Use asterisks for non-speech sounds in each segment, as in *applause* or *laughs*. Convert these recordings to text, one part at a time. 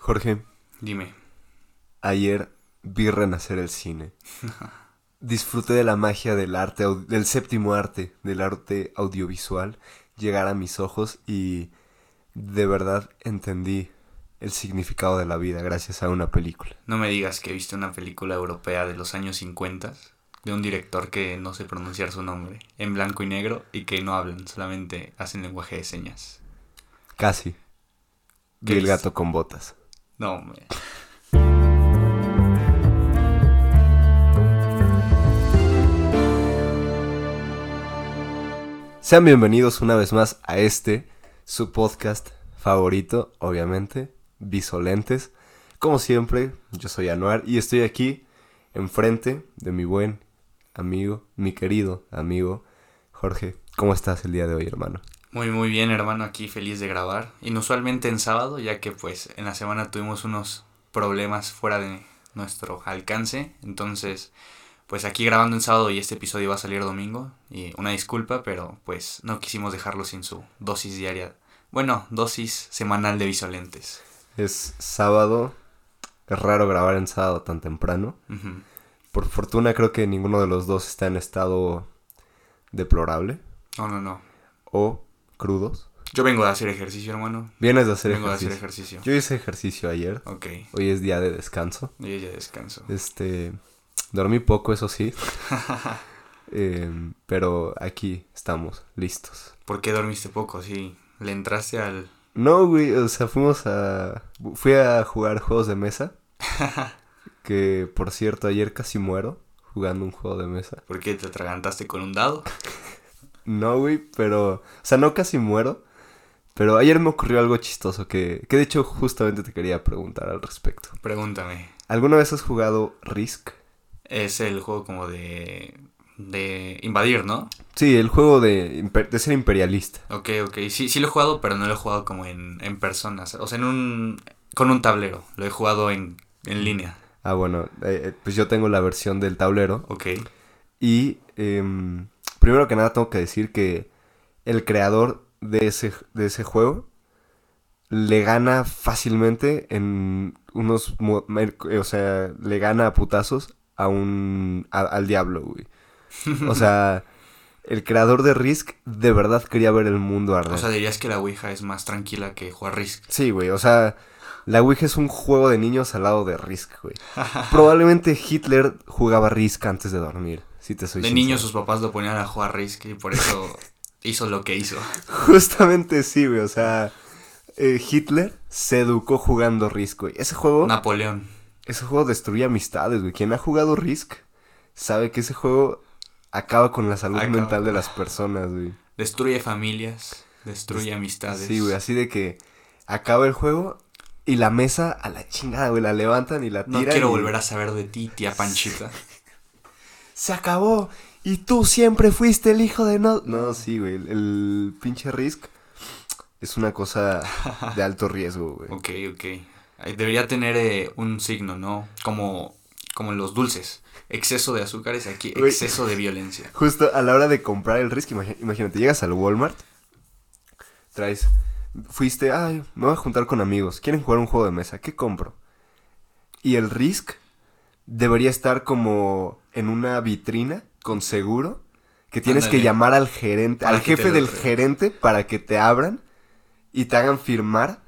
Jorge, Dime. ayer vi renacer el cine. *laughs* Disfruté de la magia del arte, del séptimo arte, del arte audiovisual, llegar a mis ojos y de verdad entendí el significado de la vida gracias a una película. No me digas que viste una película europea de los años 50 de un director que no sé pronunciar su nombre, en blanco y negro y que no hablan, solamente hacen lenguaje de señas. Casi. Vi ¿Qué el gato con botas. No, hombre. Sean bienvenidos una vez más a este, su podcast favorito, obviamente, Visolentes. Como siempre, yo soy Anuar y estoy aquí enfrente de mi buen amigo, mi querido amigo Jorge. ¿Cómo estás el día de hoy, hermano? Muy muy bien, hermano, aquí feliz de grabar. Inusualmente en sábado, ya que pues en la semana tuvimos unos problemas fuera de nuestro alcance, entonces pues aquí grabando en sábado y este episodio va a salir domingo y una disculpa, pero pues no quisimos dejarlo sin su dosis diaria. Bueno, dosis semanal de visolentes. Es sábado. Es raro grabar en sábado tan temprano. Por fortuna creo que ninguno de los dos está en estado deplorable No, no, no. o crudos. Yo vengo de hacer ejercicio, hermano. Vienes de hacer vengo de ejercicio. hacer ejercicio. Yo hice ejercicio ayer. Ok, Hoy es día de descanso. yo ya descanso. Este, dormí poco, eso sí. *laughs* Em, pero aquí estamos, listos. ¿Por qué dormiste poco? Sí, le entraste al... No, güey, o sea, fuimos a... Fui a jugar juegos de mesa. *laughs* que, por cierto, ayer casi muero jugando un juego de mesa. ¿Por qué te atragantaste con un dado? *laughs* No, güey, pero... O sea, no casi muero. Pero ayer me ocurrió algo chistoso que, que de hecho justamente te quería preguntar al respecto. Pregúntame. ¿Alguna vez has jugado Risk? Es el juego como de... de invadir, ¿no? Sí, el juego de, de ser imperialista. Ok, ok. Sí, sí lo he jugado, pero no lo he jugado como en, en personas. O sea, en un... con un tablero. Lo he jugado en, en línea. Ah, bueno, eh, eh, pues yo tengo la versión del tablero. Ok. Y em, primero que nada tengo que decir que el creador de ese, de ese juego le gana fácilmente en unos... O sea, le gana a putazos a un... a- al diablo, güey. O sea, *laughs* el creador de Risk de verdad quería ver el mundo arder. O sea, dirías que la Ouija es más tranquila que jugar Risk. Sí, güey, o sea, la Ouija es un juego de niños al lado de Risk, güey. *laughs* Probablemente Hitler jugaba Risk antes de dormir, si te soy De sincero. niño sus papás lo ponían a jugar Risk y por eso hizo lo que hizo. *laughs* Justamente sí, güey, o sea, eh, Hitler se educó jugando Risk, güey. Ese juego, Napoleón. ese juego destruye amistades, güey. Quien ha jugado Risk sabe que ese juego acaba con la salud Acaba. mental de las personas, güey. Destruye familias, destruye amistades. Sí, güey, así de que acaba el juego y la mesa a la chingada, güey, la levantan y la tiran. No quiero y- volver a saber de ti, tía Panchita. Se acabó. Y tú siempre fuiste el hijo de no. No, sí, güey. El, el pinche Risk es una cosa *laughs* de alto riesgo, güey. Ok, ok. Debería tener eh, un signo, ¿no? Como, como en los dulces. Exceso de azúcares, aquí Güey. exceso de violencia. *laughs* Justo a la hora de comprar el Risk, imagínate, llegas al Walmart, traes. Fuiste, ay, me voy a juntar con amigos. Quieren jugar un juego de mesa. ¿Qué compro? Y el Risk debería estar como en una vitrina con seguro. Que tienes que llamar al gerente, Para al jefe del gerente para que te abran y te hagan firmar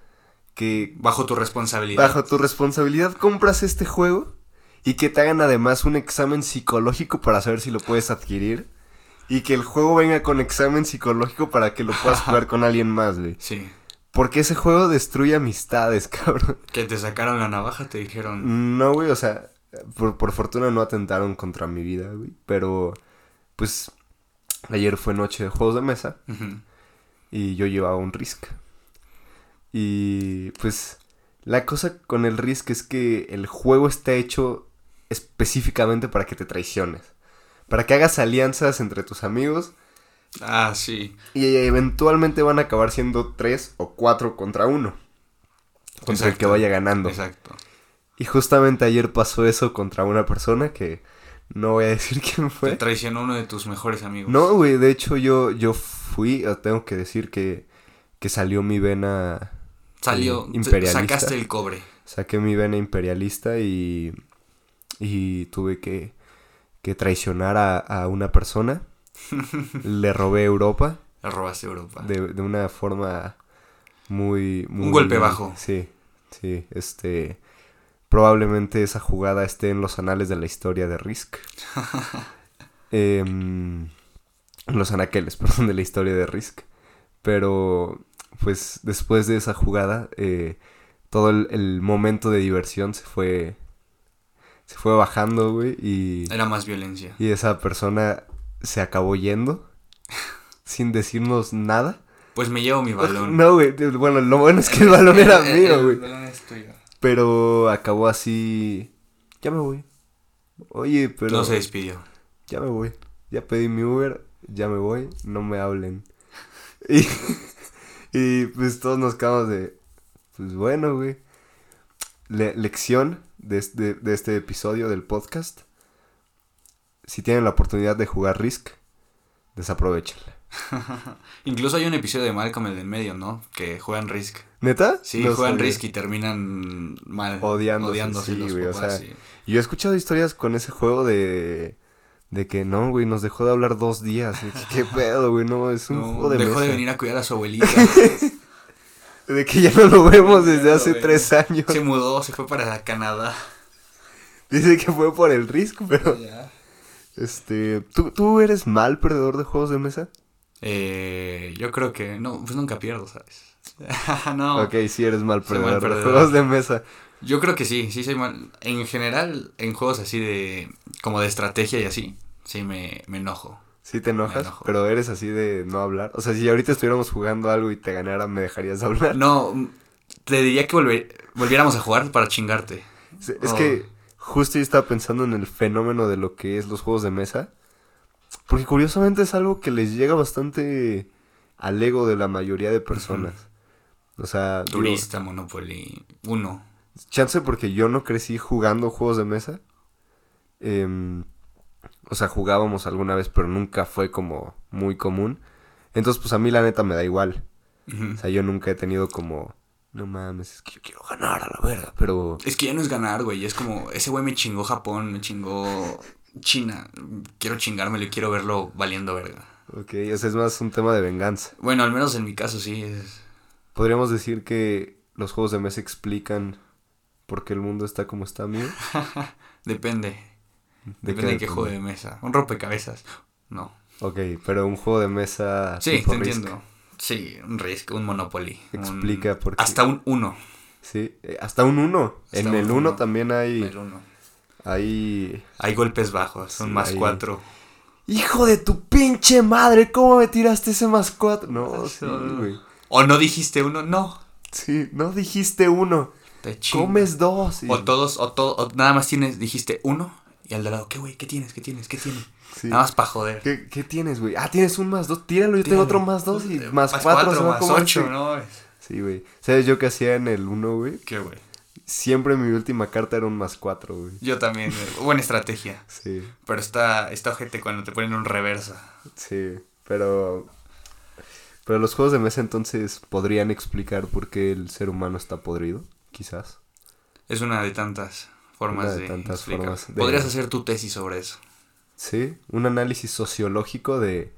que Bajo tu responsabilidad. bajo tu responsabilidad compras este juego y que te hagan además un examen psicológico para saber si lo puedes adquirir y que el juego venga con examen psicológico para que lo puedas jugar con alguien más, güey. Sí. Porque ese juego destruye amistades, *laughs* cabrón. Que te sacaron la navaja, te dijeron. No, güey, o sea, por, por fortuna no atentaron contra mi vida, güey. Pero, pues, ayer fue noche de juegos de mesa y yo llevaba un Risk. Y pues la cosa con el Risk es que el juego está hecho específicamente para que te traiciones. Para que hagas alianzas entre tus amigos Ah, sí. y eventualmente van a acabar siendo tres o cuatro contra uno. Contra el que vaya ganando. Exacto. Y justamente ayer pasó eso contra una persona que no voy a decir *laughs* quién Te fue. traicionó uno de tus mejores amigos. No, güey, de hecho yo, yo fui, tengo que decir que, que salió mi vena Salió, imperialista. sacaste el cobre. Saqué mi vena imperialista y, y tuve que, que traicionar a, a una persona. *laughs* Le robé Europa Le robaste Europa. de, de una forma muy, muy... golpe bajo. Sí, sí, este... Probablemente esa jugada esté en los anales de la historia de Risk. *laughs* En los anaqueles, *laughs* perdón, de la historia de Risk. Pero, pues, después de esa jugada, eh, todo el, el momento de diversión se fue... Se fue bajando, güey, y... Era más violencia. Y esa persona se acabó yendo *laughs* sin decirnos nada. Pues me llevo mi balón. No, güey. Bueno, lo bueno es que el balón era El- mío, el güey. balón es tuyo. Pero acabó así. Ya me voy. Oye, pero. No se despidió. Ya me voy. Ya pedí mi Uber. Ya me voy. No me hablen. *laughs* Y, y pues todos nos quedamos de. Pues bueno, güey. Le- lección de este, de este episodio del podcast. Si tienen la oportunidad de jugar Risk, desaprovechenla. *laughs* Incluso hay un episodio de Malcolm el del medio, ¿no? Que juegan Risk. ¿Neta? Sí, No juegan sabía. Risk y terminan mal. Odiándose, odiándose sí, los güey, o sea, sí. Yo he escuchado historias con ese juego de. De que no, güey, nos dejó de hablar dos días. Y ¿Qué pedo, güey? No, es un No, juego de dejó de venir a cuidar a su abuelita. *laughs* De que ya no lo vemos desde hace tres años. se mudó, se fue para Canadá. Dice que fue por el Risk, pero. Ya. Este. ¿tú, ¿Tú eres mal perdedor de juegos de mesa? Eh, yo creo que no, pues nunca pierdo, ¿sabes? *laughs* no. Ok, sí eres mal perdedor, mal perdedor. juegos de mesa. Yo creo que sí, sí soy mal. En general, en juegos así de. como de estrategia y así, sí me, me enojo. Sí te enojas, enojo. pero eres así de no hablar. O sea, si ahorita estuviéramos jugando algo y te ganara, ¿me dejarías hablar? No, te diría que volver- volviéramos a jugar para chingarte. Es Oh. que justo yo estaba pensando en el fenómeno de lo que es los juegos de mesa. Porque curiosamente es algo que les llega bastante al ego de la mayoría de personas. O sea, digo, Turista, Monopoly, uno. chance porque yo no crecí jugando juegos de mesa. Em, o sea, jugábamos alguna vez, pero nunca fue como muy común. Entonces, pues a mí la neta me da igual. O sea, yo nunca he tenido como, no mames, es que yo quiero ganar a la verga, pero... Es que ya no es ganar, güey. Es como, ese güey me chingó Japón, me chingó China. Quiero chingármelo y quiero verlo valiendo verga. Ok, o sea, es más un tema de venganza. Bueno, al menos en mi caso sí. Es... Podríamos decir que los juegos de mesa explican por qué el mundo está como está, amigo. *laughs* Depende. ¿De Depende de qué juego de mesa. Un rompecabezas. No. Ok, pero un juego de mesa Sí, tipo te Risk, entiendo. Sí, un Risk, un Monopoly. un- Explica por qué. Hasta un 1. Sí, eh, hasta un 1. Hasta En el 1 uno. también hay, El 1. Hay... Hay golpes bajos, son Sí, más hay- 4. ¡Hijo de tu pinche madre! ¿Cómo me tiraste ese más 4? No, sí, güey. O no dijiste uno, no. Sí, no dijiste uno. Te. Comes dos. y- O todos, o, todo, o nada más tienes, dijiste uno. Y al de lado, ¿qué güey? ¿Qué tienes? ¿Qué tienes? ¿Qué tienes? *laughs* Sí. Nada más para joder. ¿Qué, qué tienes, güey? Ah, tienes un más dos. Tíralo, yo tengo otro más dos y Eh, más, cuatro. se va más ocho. ¿no? Sí, güey. ¿Sabes yo qué hacía en el 1, güey? ¿Qué güey? Siempre mi última carta era un más 4, güey. Yo también. güey. Buena estrategia. Sí, Pero está, está ojete cuando te ponen un reversa. sí. Pero. Pero los juegos de mesa entonces podrían explicar por qué el ser humano está podrido, quizás. Es una de tantas formas Una de de, tantas explicar. formas de- Podrías hacer tu tesis sobre eso. Sí, un análisis sociológico de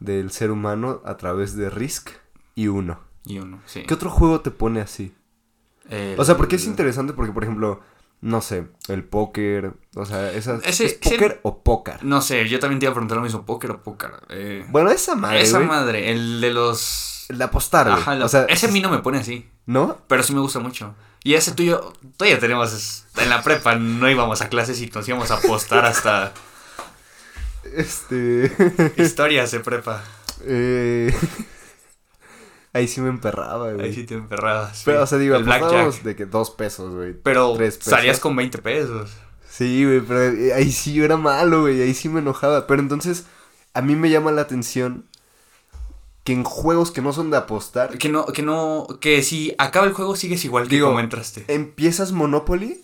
del ser humano a través de Risk y uno. Y uno, sí. ¿Qué otro juego te pone así? El- O sea, porque es interesante porque, por ejemplo, no sé, el póker, o sea, esas, Ese- ¿es ese- póker o póker? No sé, yo también te iba a preguntar lo mismo, póker o póker. Eh, Bueno, esa madre, esa madre, el de los... el de apostar. Ajá, la- o sea, ese a mí no me pone así, ¿no? pero sí me gusta mucho. Y ese tuyo, todavía tenemos, en la prepa no íbamos a clases y nos íbamos a apostar hasta *laughs* Este... *laughs* historias de prepa. eh, *laughs* Ahí sí me emperraba, güey. Ahí sí te emperrabas. Pero, o sea, digo, apostábamos de que dos pesos, güey. Pero tres pesos. salías con 20 pesos. Sí, güey, pero eh, ahí sí yo era malo, güey, ahí sí me enojaba. Pero entonces, a mí me llama la atención que en juegos que no son de apostar, Que no, que no, que si acaba el juego sigues igual que Digo, como entraste. empiezas Monopoly,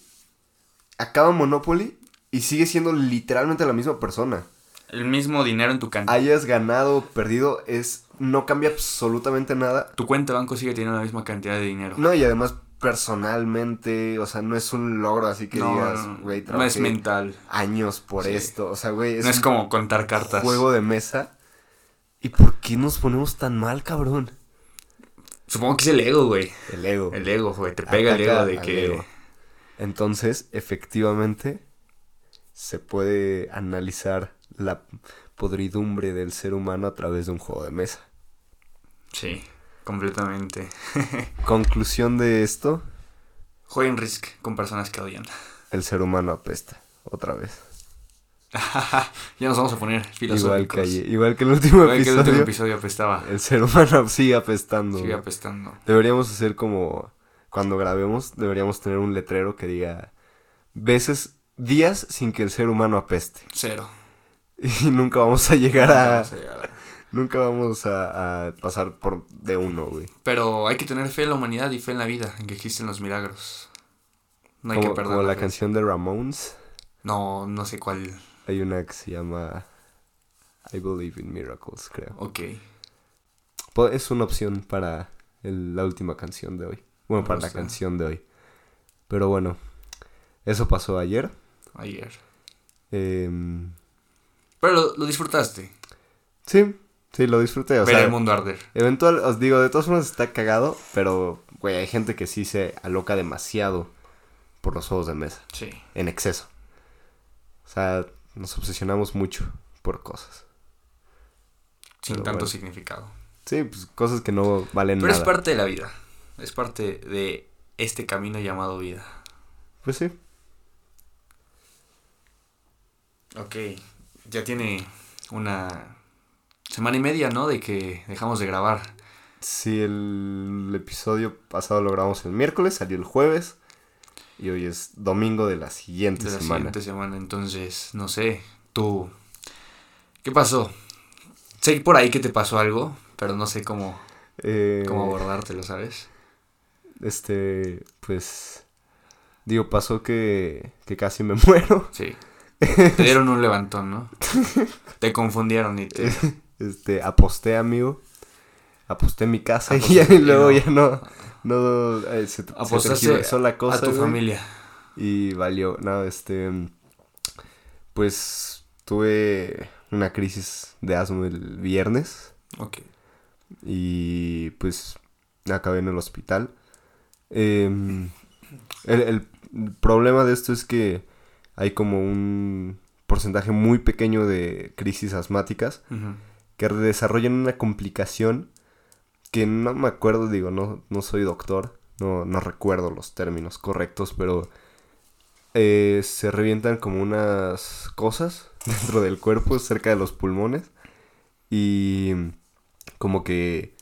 acaba Monopoly y sigues siendo literalmente la misma persona. El mismo dinero en tu cancha. Hayas ganado o perdido, es no cambia absolutamente nada. Tu cuenta de banco sigue teniendo la misma cantidad de dinero. No, y además personalmente, o sea, no es un logro así que no, digas, güey, no es mental. años por Sí. esto, o sea, güey, es no es un como contar cartas. juego de mesa. ¿Y por qué nos ponemos tan mal, cabrón? Supongo que es el ego, güey. El ego. El ego, güey. Te pega el ego de que. ego. Entonces, efectivamente, se puede analizar la podridumbre del ser humano a través de un juego de mesa. Sí, completamente. *laughs* Conclusión de esto, Jueguen Risk con personas que odian. el ser humano apesta, otra vez. *laughs* ya nos vamos a poner Igual filosóficos. que, ayer- igual que el último Igual que el último episodio, episodio apestaba. el ser humano *laughs* sigue apestando. Sigue apestando. Deberíamos hacer como, cuando grabemos, deberíamos tener un letrero que diga, veces, días sin que el ser humano apeste. Cero. Y nunca vamos a llegar a... Vamos a llegar. Nunca vamos a, a pasar por de uno, güey. Pero hay que tener fe en la humanidad y fe en la vida, en que existen los milagros. No hay como, que perder como la fe. canción de Ramones, No, no sé cuál. hay una que se llama I Believe in Miracles, creo. Ok. Es una opción para el- la última canción de hoy. Bueno, Me para la canción de hoy. Pero bueno, eso pasó ayer. Ayer. Em, Pero lo, lo disfrutaste. sí, sí, lo disfruté. O Ver sea, el mundo arder. eventual, os digo, de todas formas está cagado, pero, güey, hay gente que sí se aloca demasiado por los juegos de mesa. Sí. en exceso. O sea, nos obsesionamos mucho por cosas. Sin Pero tanto bueno. significado. Sí, pues cosas que no valen Pero nada. es parte de la vida. Es parte de este camino llamado vida. Pues sí. Ok. Ya tiene una semana y media, ¿no? De que dejamos de grabar. Sí, el episodio pasado lo grabamos el miércoles, salió el jueves. Y hoy es domingo de la siguiente de la semana. siguiente semana. Entonces, no sé, tú, ¿qué pasó? Sé por ahí que te pasó algo, pero no sé cómo, Eh, cómo abordártelo, ¿sabes? Este, pues. Digo, pasó que, que casi me *laughs* muero. Sí. Te dieron un levantón, ¿no? *laughs* Te confundieron y te... Este, aposté, amigo. Aposté mi casa *laughs* y, ya- y luego no. ya no. no eh, se, se la cosa. a tu güey. familia. Y valió, no, este, pues tuve una crisis de asma el viernes Ok. y pues acabé en el hospital. Em, el, el problema de esto es que hay como un porcentaje muy pequeño de crisis asmáticas Ujú. Que desarrollan una complicación que no me acuerdo, digo, no, no soy doctor, no, no recuerdo los términos correctos, pero eh, se revientan como unas cosas *laughs* dentro del cuerpo, cerca de los pulmones, y como que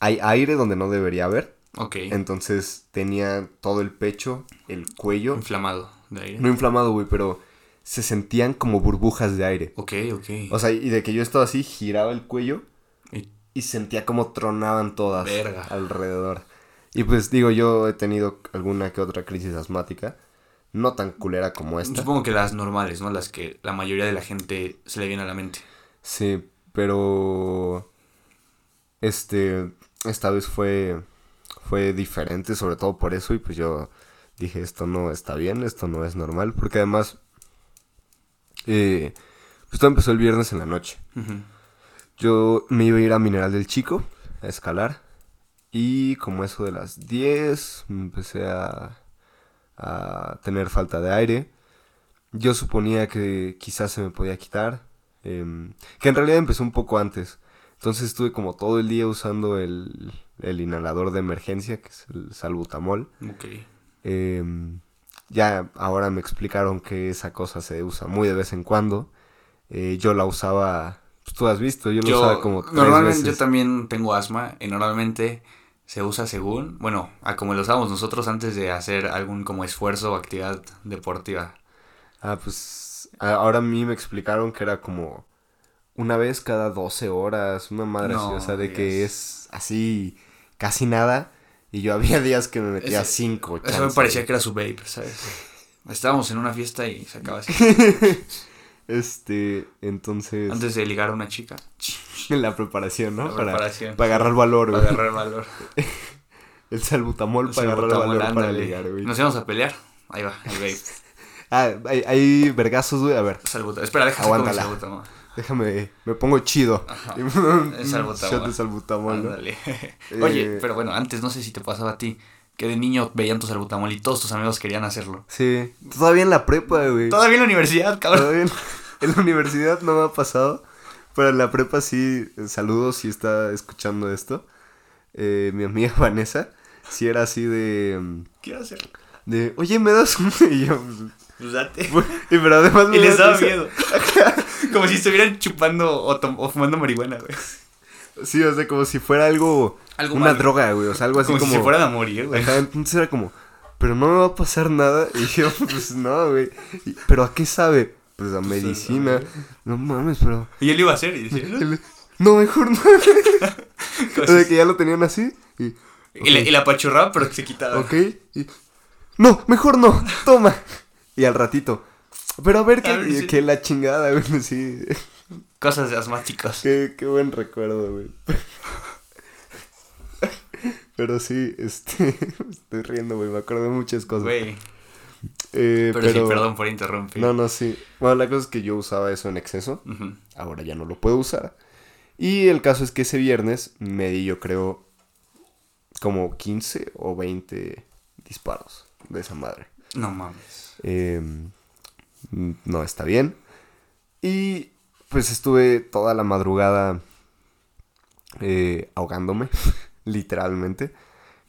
hay aire donde no debería haber, Ok. entonces tenía todo el pecho, el cuello, Inflamado de aire. no inflamado, güey, pero se sentían como burbujas de aire. Ok, ok. O sea, y de que yo estaba así, giraba el cuello Y- y sentía como tronaban todas Verga. alrededor. Y pues digo, yo he tenido alguna que otra crisis asmática, no tan culera como esta. Supongo que las normales, ¿no? Las que la mayoría de la gente se le viene a la mente. Sí, pero este esta vez fue fue diferente, sobre todo por eso y pues yo dije, esto no está bien, esto no es normal, porque además eh, pues todo empezó el viernes en la noche. Yo me iba a ir a Mineral del Chico a escalar. Y como eso de las 10, me empecé a, a tener falta de aire. Yo suponía que quizás se me podía quitar. em, que en realidad empezó un poco antes. Entonces estuve como todo el día usando el, el inhalador de emergencia, que es el salbutamol. Ok. Em, ya ahora me explicaron que esa cosa se usa muy de vez en cuando. Eh, yo la usaba, pues, tú has visto, yo la usaba como tres normalmente veces. yo también tengo asma y normalmente se usa según, bueno, a como lo usábamos nosotros antes de hacer algún como esfuerzo o actividad deportiva. Ah, pues ahora a mí me explicaron que era como una vez cada 12 horas, una madre así, No o sea, de que es así casi nada. Y yo había días que me metía Ese- 5. Eso me parecía que era su vape, ¿sabes? Estábamos en una fiesta y se acaba así. *laughs* Este, entonces... Antes de ligar a una chica. en la preparación, ¿no? La para, preparación, para agarrar valor, Para agarrar valor. *laughs* El salbutamol El para agarrar valor para ligar, güey. Nos íbamos a pelear. Ahí va, el vape. *laughs* Ah, hay, hay vergazos, güey. A ver, Salbutamol. Espera, déjame salbutamol. Déjame, me pongo chido. Ajá. *laughs* Es salbutamol. *laughs* Oye, Eh, pero bueno, antes no sé si te pasaba a ti. Que de niño veían tu salbutamol y todos tus amigos querían hacerlo. Sí, todavía en la prepa, güey. Todavía en la universidad, cabrón. Todavía en, *laughs* en la universidad no me ha pasado, pero en la prepa sí, eh, saludos si está escuchando esto. Eh, mi amiga Vanessa, sí era así de, mm, Quiero hacerlo. de, oye, ¿me das un...? Y yo, Pues date. pues, y pero además me Y les da daba miedo. *laughs* Como si estuvieran chupando o, fumando marihuana, güey. Sí, o sea, como si fuera algo, Algo una malo. droga, güey, o sea, algo así Como, como... si fueran a morir, güey. Ajá, entonces era como, pero no me va a pasar nada. *laughs* Y yo, pues no, güey. Y, ¿Pero a qué sabe? Pues a medicina. No mames, pero... Y él iba a hacer y decía, *laughs* "No". Mejor no. O sea, que ya lo tenían así. Y, y, le, y la apachurraba, pero se quitaba. ok. Y, no, mejor no. Toma. Y al ratito. Pero a ver, que, A ver, sí. que la chingada, güey. Sí. Cosas de asmáticos. Qué, qué buen recuerdo, güey. Pero sí, este. *laughs* Estoy riendo, güey. Me acuerdo de muchas cosas. Güey. Eh, Pero, sí, perdón por interrumpir. No, no, sí. Bueno, la cosa es que yo usaba eso en exceso. Ahora ya no lo puedo usar. Y el caso es que ese viernes me di, yo creo, como 15 o 20 disparos de esa madre. No mames. Eh, no está bien. Y pues estuve toda la madrugada eh, ahogándome, *laughs* literalmente.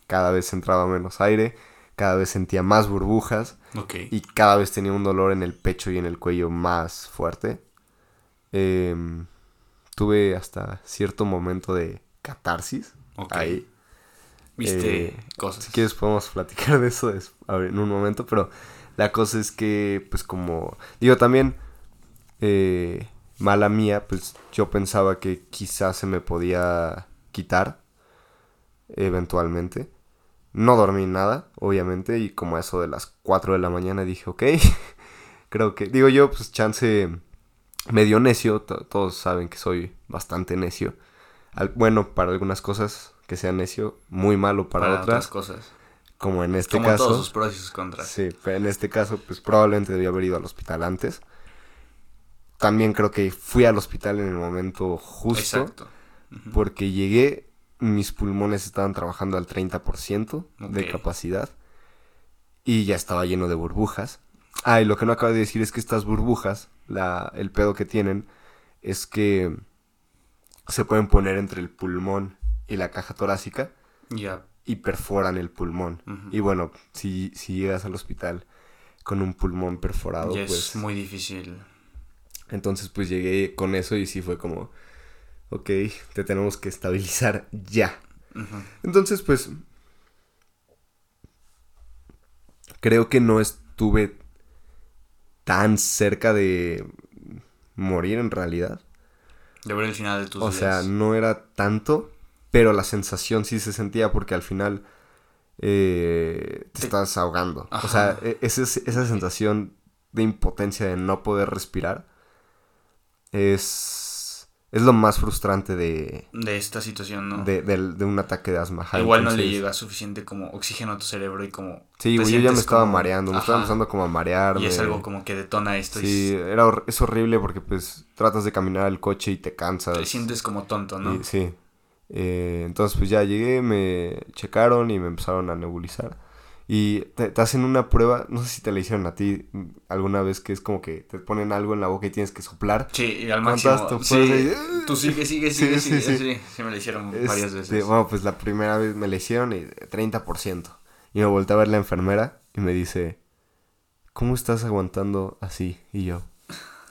Cada vez entraba menos aire, cada vez sentía más burbujas Ok. y cada vez tenía un dolor en el pecho y en el cuello más fuerte. Em, tuve hasta cierto momento de catarsis Ok. ahí. Viste Eh, cosas. Si quieres podemos platicar de eso en un momento, pero la cosa es que, pues como, digo también, eh, mala mía, pues yo pensaba que quizás se me podía quitar eventualmente. No dormí nada, obviamente, y como a eso de las 4 de la mañana dije, ok, *laughs* creo que, digo yo, pues chance medio necio, to- todos saben que soy bastante necio. Al- bueno, para algunas cosas que sea necio, muy malo para, para otras, otras cosas. Como en este Como caso. todos sus pros y sus contras. Sí, pero en este caso, pues probablemente debía haber ido al hospital antes. También creo que fui al hospital en el momento justo, Exacto. Porque llegué, mis pulmones estaban trabajando al 30% de Ok. capacidad y ya estaba lleno de burbujas. Ah, y lo que no acabo de decir es que estas burbujas, la, el pedo que tienen es que se pueden poner entre el pulmón y la caja torácica Ya. Y perforan el pulmón. Y bueno, si, si llegas al hospital con un pulmón perforado, pues... es muy difícil. Entonces pues llegué con eso y sí fue como, ok, te tenemos que estabilizar ya. Entonces pues... Creo que no estuve tan cerca de morir en realidad. De ver el final de tus O días. sea, no era tanto, pero la sensación sí se sentía porque al final eh, te Te- estás ahogando. O sea, e- ese- esa sensación de impotencia de no poder respirar es, es lo más frustrante de, De esta situación, ¿no? de, de un ataque de asma. Ajá, Igual no le llega suficiente como oxígeno a tu cerebro y como... Sí, güey, yo ya me estaba como- mareando, me estaba empezando como a marearme. Y es algo como que detona esto Sí, y era es horrible porque pues tratas de caminar al coche y te cansas. te sientes como tonto, ¿no? Y- sí. Eh, entonces pues ya llegué, me checaron y me empezaron a nebulizar. Y te, te hacen una prueba, no sé si te la hicieron a ti alguna vez, que es como que te ponen algo en la boca y tienes que soplar. Sí, y al ¿Cuántas máximo. Sí, ahí? tú sigue, sigue, Sí, sigue, sí, sigue. sí. Sí, sí, me lo hicieron varias Este, veces. Bueno, pues la primera vez me la hicieron y 30%. Y me volteé a ver la enfermera y me dice, ¿cómo estás aguantando así? Y yo,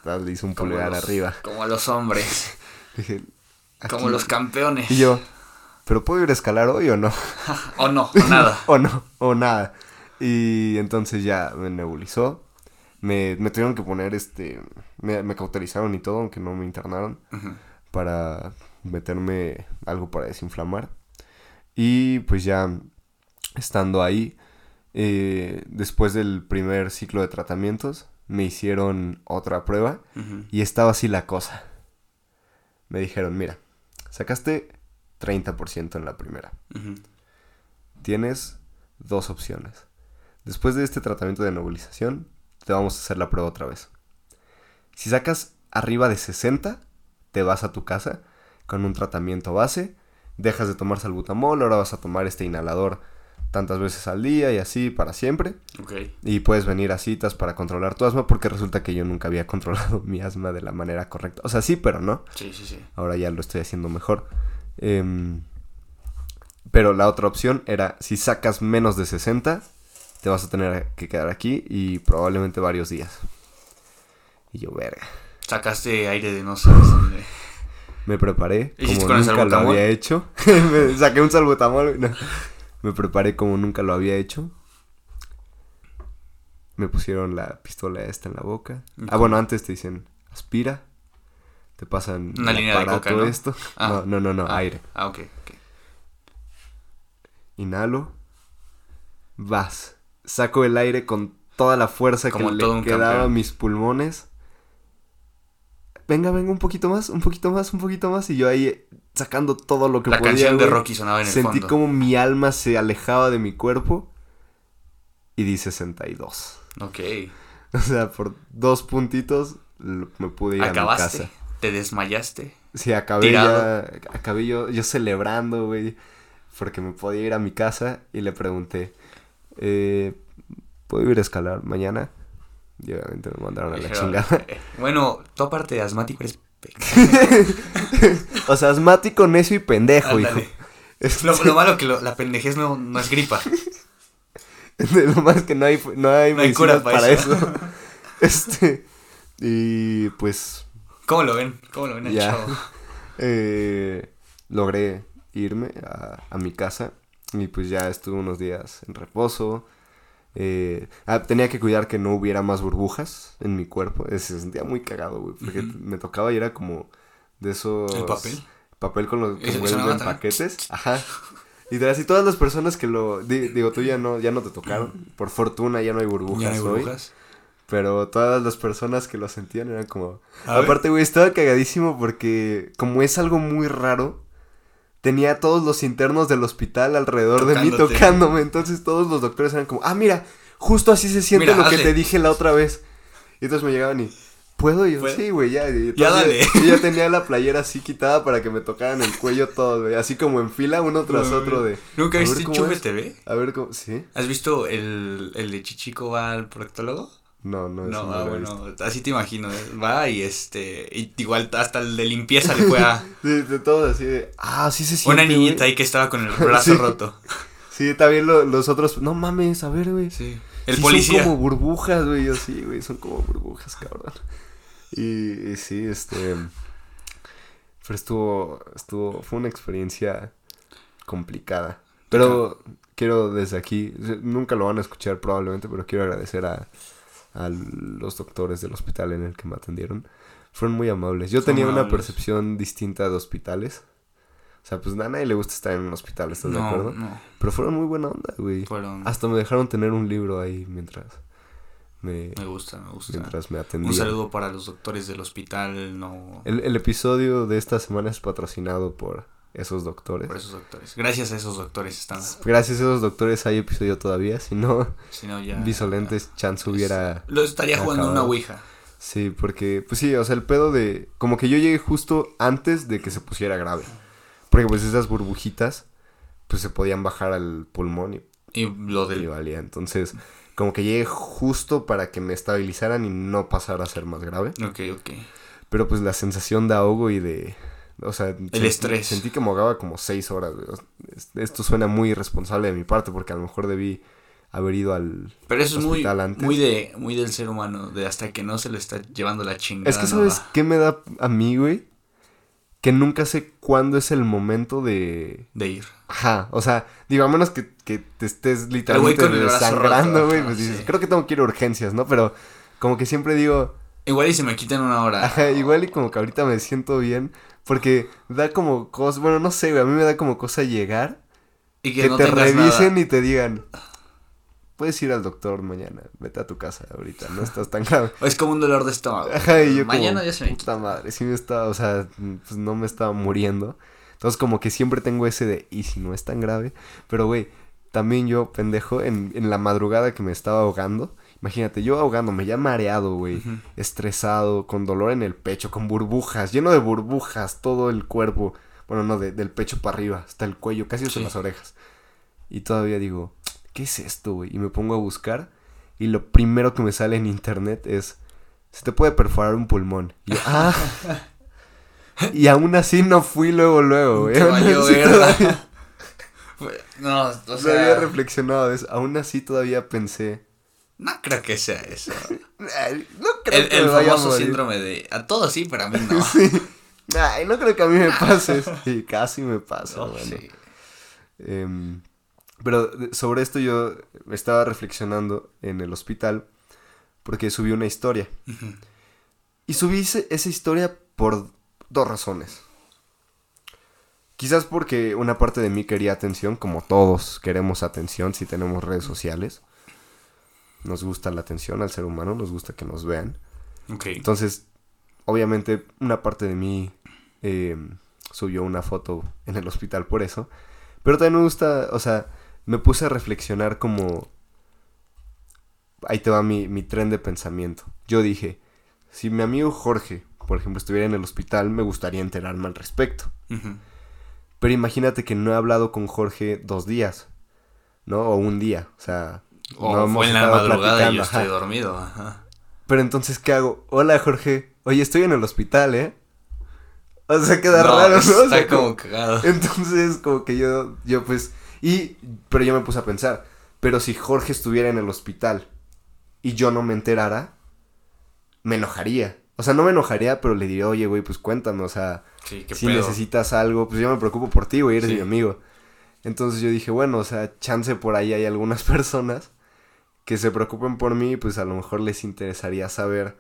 ah, le hice un pulgar los- arriba. Como los hombres, *laughs* Dije, como los campeones. Y yo, ¿pero puedo ir a escalar hoy o no? *laughs* O no, o nada. *laughs* o no, o nada. Y entonces ya me nebulizó. Me, me tuvieron que poner este. Me, me cauterizaron y todo, aunque no me internaron. Para meterme algo para desinflamar. Y pues ya estando ahí, eh, después del primer ciclo de tratamientos, me hicieron otra prueba. Y estaba así la cosa. Me dijeron, mira, Sacaste 30% en la primera. Tienes dos opciones. Después de este tratamiento de nebulización, te vamos a hacer la prueba otra vez. Si sacas arriba de 60, te vas a tu casa con un tratamiento base, dejas de tomar salbutamol, ahora vas a tomar este inhalador tantas veces al día y así para siempre. Y puedes venir a citas para controlar tu asma porque resulta que yo nunca había *laughs* controlado mi asma de la manera correcta. O sea, sí, pero no. Sí, sí, sí. Ahora ya lo estoy haciendo mejor. Em, pero la otra opción era, si sacas menos de 60, te vas a tener que quedar aquí y probablemente varios días. Y yo, verga. Sacaste aire de no sabes dónde. *laughs* Me preparé ¿Hiciste como con el nunca lo había hecho. *laughs* Me saqué un salbutamol. no. Me preparé como nunca lo había hecho. Me pusieron la pistola esta en la boca. Ah, bueno, antes te dicen, aspira. Te pasan Una línea de coca, ¿no? esto. Ah. No, no, no, no, Ah, aire. Ah, ok, ok. Inhalo. Vas. Saco el aire con toda la fuerza Como que le quedaba a mis pulmones. Venga, venga, un poquito más, un poquito más, un poquito más. Y yo ahí eh, sacando todo lo que La podía. canción de. Rocky sonaba en el Sentí fondo. como mi alma se alejaba de mi cuerpo. Y di 62. Ok. *laughs* O sea, por dos puntitos me pude ir a mi Acabaste. casa. Te desmayaste. Sí, acabé Tirado. ya. Acabé yo, yo celebrando, güey. Porque me podía ir a mi casa y le pregunté, eh, ¿puedo ir a escalar mañana? Y obviamente me mandaron a la chingada. *laughs* eh, Bueno, tú aparte de asmático eres... *laughs* O sea, asmático, necio y pendejo, hijo. Este, Lo, lo malo que lo- la pendejez no, no es gripa. *laughs* lo más que no hay, no hay, No hay cura para para eso. eso. Este, y pues ¿Cómo lo ven? ¿Cómo lo ven Ya. chavo? eh, logré irme a, a mi casa y pues ya estuve unos días en reposo. Eh, ah, tenía que cuidar que no hubiera más burbujas en mi cuerpo. Eh, Se sentía muy cagado, güey, porque me tocaba y era como de esos... ¿El papel? Papel con los que también. paquetes. *laughs* Ajá. Y de así todas las personas que lo... di- digo, tú ya no, ya no te tocaron. Por fortuna ya no hay burbujas ¿Ya no hay hoy. burbujas? Pero todas las personas que lo sentían eran como... A. Aparte, güey, estaba cagadísimo porque como es algo muy raro, tenía a todos los internos del hospital alrededor de mí tocándome. Entonces todos los doctores eran como, ah, mira, justo así se siente Mira, lo que te dije la otra vez. Y entonces me llegaban y, ¿puedo? Y yo, ¿Puedo? sí, güey, ya. Y Ya dale. Yo *laughs* ya tenía la playera así quitada para que me tocaran el cuello todos, güey. Así como en fila, uno tras otro de... ¿Nunca viste es. TV? A ver cómo... ¿Sí? ¿Has visto el, el de Chichico va al proctólogo? No, no, eso No, no, ah, bueno, así te imagino. ¿eh? Va y este. y igual hasta el de limpieza le fue a *laughs* de todos así de... Ah, sí se siente, una niñita güey". ahí que estaba con el *laughs* brazo Sí. roto. Sí, también lo- los otros... No mames, a ver, güey. Sí. El Sí, policía. Son como burbujas, güey. Yo sí, güey. Son como burbujas, cabrón. Y, y sí, este. Pero estuvo. Estuvo. Fue una experiencia complicada. Pero quiero desde aquí. Nunca lo van a escuchar probablemente, pero quiero agradecer a, a los doctores del hospital en el que me atendieron. Fueron muy amables. Yo Son tenía una percepción distinta de hospitales. O sea, pues a nadie le gusta estar en un hospital, ¿estás de acuerdo? no. Pero fueron muy buena onda, güey. Fueron. Hasta me dejaron tener un libro ahí mientras me, Me gusta, me gusta. mientras me atendían. Un saludo para los doctores del hospital, no. El, el episodio de esta semana es patrocinado por esos doctores. Por esos doctores. Gracias a esos doctores están. Gracias a esos doctores hay episodio todavía. Si no, Si no, ya. Visolentes chance hubiera... Lo estaría jugando una ouija. Sí, porque, pues sí, o sea, el pedo de... Como que yo llegué justo antes de que se pusiera grave. Porque pues esas burbujitas, pues se podían bajar al pulmón y Y lo y del. valía. Entonces, como que llegué justo para que me estabilizaran y no pasara a ser más grave. Ok, ok. Pero pues la sensación de ahogo y de... O sea, el estrés. Sentí que me ahogaba como seis horas. güey. Esto suena muy irresponsable de mi parte porque a lo mejor debí haber ido al... Pero eso es muy, antes. muy de muy del ser humano, de hasta que no se le está llevando la chingada. Es que sabes qué me da a mí, güey? Que nunca sé cuándo es el momento de... de ir. Ajá, o sea, digo, a menos que, que te estés literalmente desangrando, güey, pues dices, creo que tengo que ir a urgencias, ¿no? Pero como que siempre digo, Igual y se me quitan una hora. Ajá, igual y como que ahorita me siento bien. Porque da como cosa. Bueno, no sé, güey. A mí me da como cosa llegar. y que, Que, no te revisen nada. y te digan. Puedes ir al doctor mañana. Vete a tu casa ahorita. No estás tan grave. *laughs* Es como un dolor de estómago. Ajá, y yo Mañana como, ya se me puta madre. Sí me estaba. O sea, pues no me estaba muriendo. Entonces como que siempre tengo ese de, ¿y si no es tan grave? Pero, güey, también yo, pendejo, en, en la madrugada que me estaba ahogando, imagínate, yo ahogándome, ya mareado, güey, estresado, con dolor en el pecho, con burbujas, lleno de burbujas, todo el cuerpo, bueno, no, de- del pecho para arriba, hasta el cuello, casi hasta Sí. las orejas. Y todavía digo, ¿qué es esto, güey? Y me pongo a buscar y lo primero que me sale en internet es, se te puede perforar un pulmón. Y yo, ah. *laughs* y aún así no fui luego, luego, güey. *laughs* No, o no había reflexionado de eso. Aún así todavía pensé, no creo que sea eso. "Ay, no creo El, que el a famoso morir". síndrome de a todos sí, pero a mí no. *laughs* Sí. Ay, no creo que a mí me pase. Sí, casi me pasa. *laughs* No, bueno. sí. Em, pero sobre esto yo estaba reflexionando en el hospital porque subí una historia. Y subí ese- esa historia por dos razones. Quizás porque una parte de mí quería atención, como todos queremos atención si tenemos redes sociales. Nos gusta la atención al ser humano, nos gusta que nos vean. Ok. Entonces, obviamente, una parte de mí eh, subió una foto en el hospital por eso. Pero también me gusta, o sea, me puse a reflexionar como... Ahí te va mi, mi tren de pensamiento. Yo dije, si mi amigo Jorge, por ejemplo, estuviera en el hospital, me gustaría enterarme al respecto. Pero imagínate que no he hablado con Jorge dos días, ¿no? O un día, o sea... O no hemos fue en la madrugada y yo ajá. estoy dormido. Ajá. Pero entonces, ¿qué hago? Hola, Jorge. Oye, estoy en el hospital, ¿eh? O sea, queda No, raro, ¿no? O Está sea, como como- cagado. Entonces, como que yo, yo pues... Y, pero yo me puse a pensar, pero si Jorge estuviera en el hospital y yo no me enterara, me enojaría. O sea, no me enojaría, pero le diría, oye, güey, pues cuéntame, o sea, Sí, qué si pedo. necesitas algo, pues yo me preocupo por ti, güey, eres Sí. mi amigo. Entonces yo dije, bueno, o sea, chance por ahí hay algunas *laughs* personas que se preocupen por mí, pues a lo mejor les interesaría saber,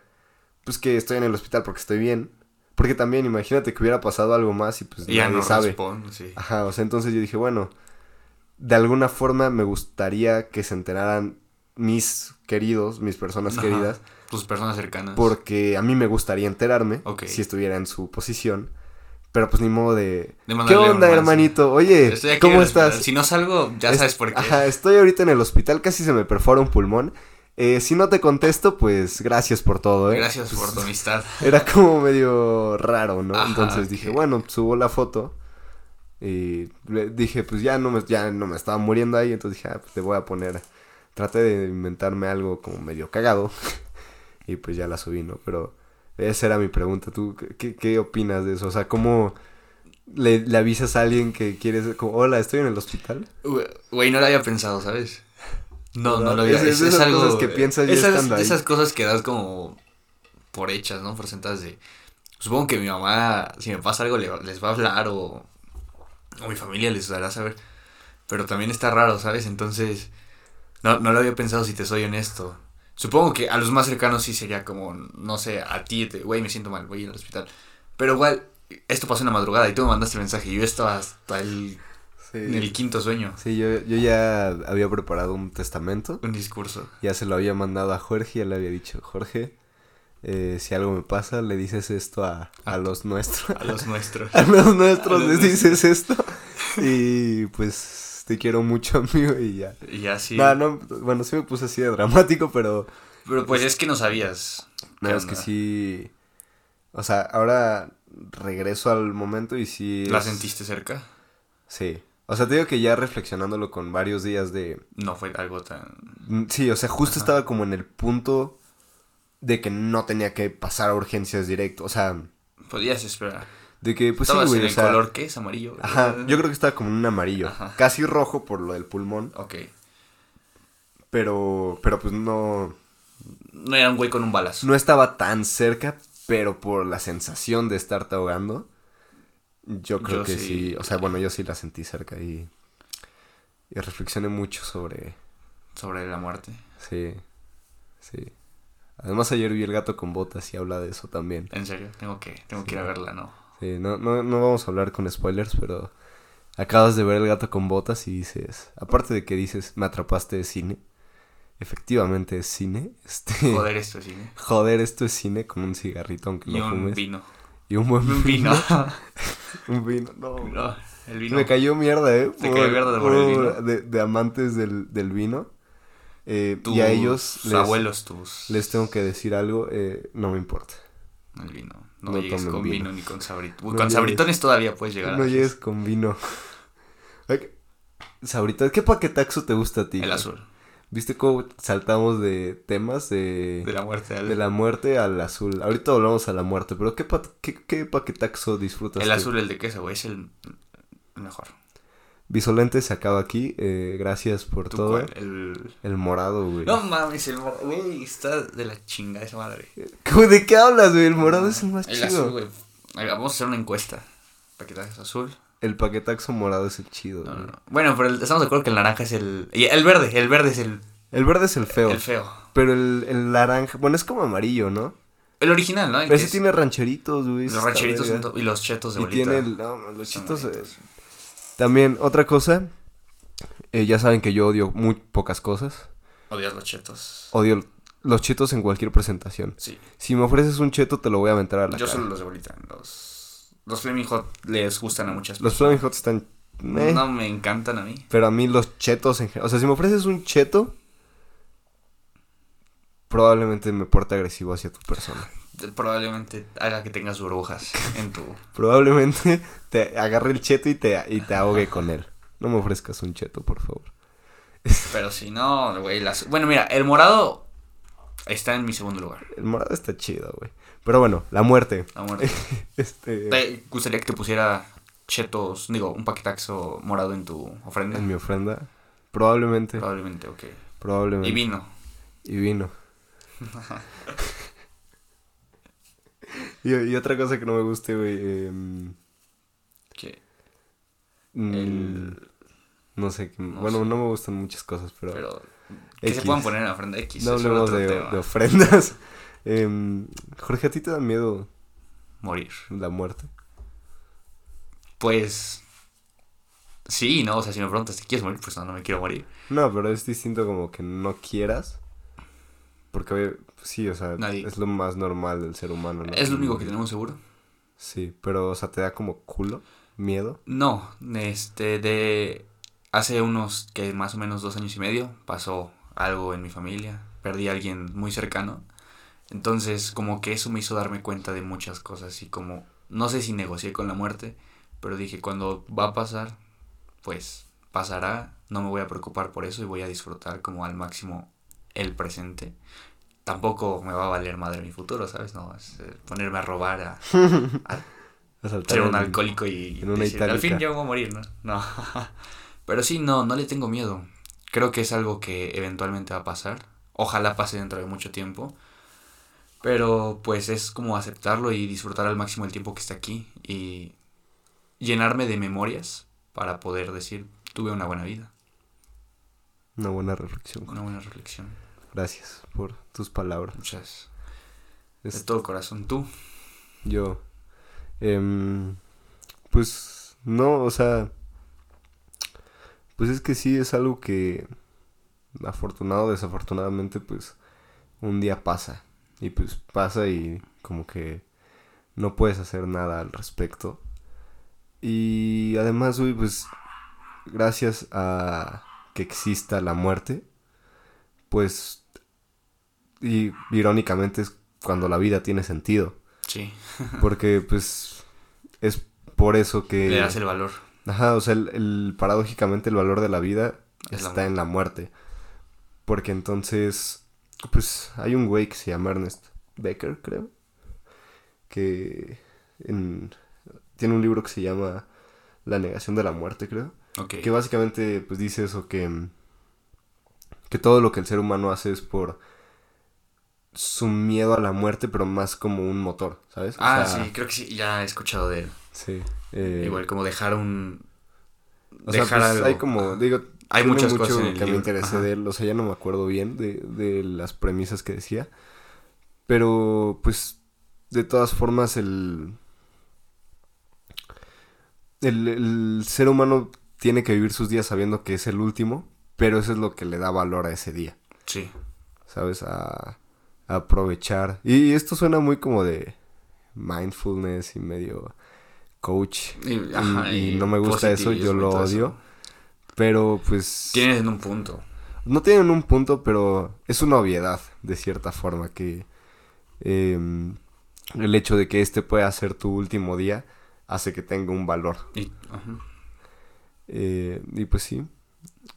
pues que estoy en el hospital porque estoy bien. Porque también, imagínate que hubiera pasado algo más y pues ya nadie no sabe. respondo, sí. Ajá, o sea, entonces yo dije, bueno, de alguna forma me gustaría que se enteraran mis queridos, mis personas Ajá. queridas, Tus personas cercanas. porque a mí me gustaría enterarme si estuviera en su posición. Pero pues ni modo de... De ¿Qué onda, hermanito? Oye, aquí ¿cómo estás? Si no salgo, ya Es- sabes por qué. Ajá, estoy ahorita en el hospital, casi se me perfora un pulmón. Eh, si no te contesto, pues gracias por todo, ¿eh? Gracias Pues, por tu amistad. *laughs* Era como medio raro, ¿no? Ajá, Entonces dije, bueno, subo la foto. Y le dije, pues ya no me, ya no me estaba muriendo ahí. Entonces dije, ah, pues te voy a poner. Traté de inventarme algo como medio cagado. *laughs* y pues ya la subí, ¿no? Pero esa era mi pregunta. ¿Tú qué- qué, opinas de eso? O sea, ¿cómo le, le avisas a alguien que quieres, como, hola, estoy en el hospital? Güey, no lo había pensado, ¿sabes? No, no lo había Es- es cosas que piensas ya esas, estando ahí. esas cosas que das como por hechas, ¿no? Por sentadas de... Supongo que mi mamá, si me pasa algo, le les va a hablar o... O mi familia les dará a saber. Pero también está raro, ¿sabes? Entonces... No, no lo había pensado si te soy honesto. Supongo que a los más cercanos sí sería como, no sé, a ti, te- güey, me siento mal, voy a ir al hospital. Pero igual, esto pasó en la madrugada y tú me mandaste el mensaje y yo estaba hasta el, Sí. en el quinto sueño. Sí, yo, yo ya había preparado un testamento. Un discurso. Ya se lo había mandado a Jorge, ya le había dicho, Jorge, eh, si algo me pasa, le dices esto a, a A- los nuestros. A los nuestros. *laughs* A los nuestros A los les dices esto. Y pues te quiero mucho, *laughs* amigo, y ya. Y así. No, no, bueno, sí me puse así de dramático, pero Pero pues es que no sabías. no, es que sí. O sea, ahora regreso al momento y sí. ¿La sentiste cerca? Sí. O sea, te digo que ya reflexionándolo con varios días de. No fue algo tan. Mm, Sí, o sea, justo Ajá. estaba como en el punto de que no tenía que pasar a urgencias directo. O sea, Podías esperar. De que, pues sí, güey, en o el sea. color que es amarillo. Ajá, yo creo que estaba como en un amarillo. Ajá. Casi rojo por lo del pulmón. Ok. Pero, pero pues no. No era un güey con un balazo. No estaba tan cerca, pero por la sensación de estarte ahogando. Yo creo Yo que sí. sí. O sea, bueno, yo sí la sentí cerca y. Y reflexioné mucho sobre. Sobre la muerte. Sí. Sí. Además, ayer vi el gato con botas y habla de eso también. En serio, tengo que, tengo que ir a verla, ¿no? Sí, no, no, no vamos a hablar con spoilers, pero acabas de ver el gato con botas y dices, aparte de que dices, me atrapaste de cine, efectivamente es cine, *laughs* este, Joder, esto sí. ¿eh? joder, esto es cine con un cigarrito aunque Y no un vino. y un buen *laughs* Un vino. *laughs* Un vino, no. No, el vino. Me cayó mierda, ¿eh? Te cayó mierda por el vino. De, de amantes del, del vino. Eh, Tus y a ellos les, abuelos, tus. les tengo que decir algo, eh, no me importa. El vino. No, No llegues con vino. vino. ni con sabritones. No con llegues. sabritones todavía puedes llegar a No llegues con vino. *laughs* Sabrita, ¿qué paquetaxo te gusta a ti? El azul. ¿Viste cómo saltamos de temas de, De la muerte al. de la muerte al azul? Ahorita volvamos a la muerte, pero ¿qué, pa- qué, qué paquetaxo disfrutas El tú? azul, el de queso, güey, es el mejor. Visolente se acaba aquí. eh, gracias por ¿Tú todo. cuál? El... El morado, güey. No mames, el morado, güey, está de la chinga esa madre. *laughs* ¿Cómo- ¿De qué hablas, güey? El morado es el más El chido. azul, güey. Ay, Vamos a hacer una encuesta. Paquetaxo azul. El paquetaxo morado es el chido, No. Bueno, pero el- estamos de acuerdo que el naranja es el. y El verde, el verde es el, El verde es el feo. el feo. Pero el, el naranja, bueno, es como amarillo, ¿no? El original, ¿no? Pero ese es- tiene rancheritos, güey. Los rancheritos y los chetos de Y bolita. tiene el, no, los eh, bonitos. También, otra cosa. eh, ya saben que yo odio muy pocas cosas. Odias los chetos. Odio los chetos en cualquier presentación. Sí. Si me ofreces un cheto, te lo voy a aventar a la Yo cara. solo los de bolita. Los, los Flaming Hot les gustan a muchas Los personas. Flaming Hot están... No me encantan a mí. Pero a mí los chetos en general... O sea, si me ofreces un cheto... Probablemente me porte agresivo hacia tu persona. Probablemente haga que tengas burbujas en tu... *laughs* Probablemente te agarre el cheto y te, y te ahogue con él. No me ofrezcas un cheto, por favor. Pero si no, güey, las... Bueno, mira, el morado está en mi segundo lugar. El morado está chido, güey. Pero bueno, la muerte. La muerte. *laughs* Este... ¿Te gustaría que te pusiera chetos, digo, un paquetaxo morado en tu ofrenda? En mi ofrenda. Probablemente. Probablemente, ok. Probablemente. Y vino. Y vino. *laughs* y, y otra cosa que no me guste, güey. em, Que mm, el... No sé. no bueno, sé. no me gustan muchas cosas, pero. Pero... Que X. se puedan poner en la ofrenda X. no hablemos de, de ofrendas. *laughs* Em, Jorge, ¿a ti te da miedo Morir. la muerte? Pues... Sí, no, o sea, si me preguntas, ¿te quieres morir? Pues no, no me quiero morir. No, pero es distinto como que no quieras. Porque, sí, o sea, Nadie- es lo más normal del ser humano. ¿no? ¿Es lo único que tenemos seguro? Sí, pero, o sea, te da como culo, miedo. No, este, de hace unos que más o menos dos años y medio pasó algo en mi familia, perdí a alguien muy cercano, entonces como que eso me hizo darme cuenta de muchas cosas y como, no sé si negocié con la muerte, pero dije cuando va a pasar, pues pasará, no me voy a preocupar por eso y voy a disfrutar como al máximo el presente. Tampoco me va a valer madre mi futuro, ¿sabes? No, es, eh, ponerme a robar, a, *laughs* ser un en- alcohólico y en una decir, al fin itálica". ya voy a morir, ¿no? No. *laughs* Pero sí, no, no le tengo miedo. Creo que es algo que eventualmente va a pasar. Ojalá pase dentro de mucho tiempo. Pero pues es como aceptarlo y disfrutar al máximo el tiempo que está aquí y llenarme de memorias para poder decir, tuve una buena vida, Una buena reflexión. una buena reflexión. Gracias por tus palabras. Muchas. Es- De todo corazón, tú. Yo, em, pues, no, o sea, pues es que sí es algo que, afortunado o desafortunadamente, pues, un día pasa. Y pues pasa y como que no puedes hacer nada al respecto. Y además, güey, pues, gracias a que exista la muerte, pues, y irónicamente es cuando la vida tiene sentido. Sí. *laughs* Porque, pues, es por eso que... Le das el valor. Ajá, o sea, el, el- paradójicamente el valor de la vida Es la está en la muerte. Porque entonces, pues, hay un güey que se llama Ernest Becker, creo. Que en- tiene un libro que se llama La negación de la muerte, creo. Que básicamente, pues, dice eso, que, que todo lo que el ser humano hace es por su miedo a la muerte, pero más como un motor, ¿sabes? O Ah, sea, sí, creo que sí, ya he escuchado de él. Sí. eh, Igual como dejar un... O sea, dejar pues, algo. hay como, digo, Hay muchas mucho cosas en el que me interesé ajá. de él, o sea, ya no me acuerdo bien de, de las premisas que decía, pero pues de todas formas el, el, el ser humano tiene que vivir sus días sabiendo que es el último, pero eso es lo que le da valor a ese día, Sí. ¿sabes? A, a aprovechar. Y esto suena muy como de mindfulness y medio coach. Y, ajá, y, y no me gusta eso, yo lo odio. eso. Pero pues... Tienes en un punto. No tienen un punto, pero es una obviedad, de cierta forma, que em, el hecho de que este pueda ser tu último día hace que tenga un valor. Y, ajá. Eh, y pues sí,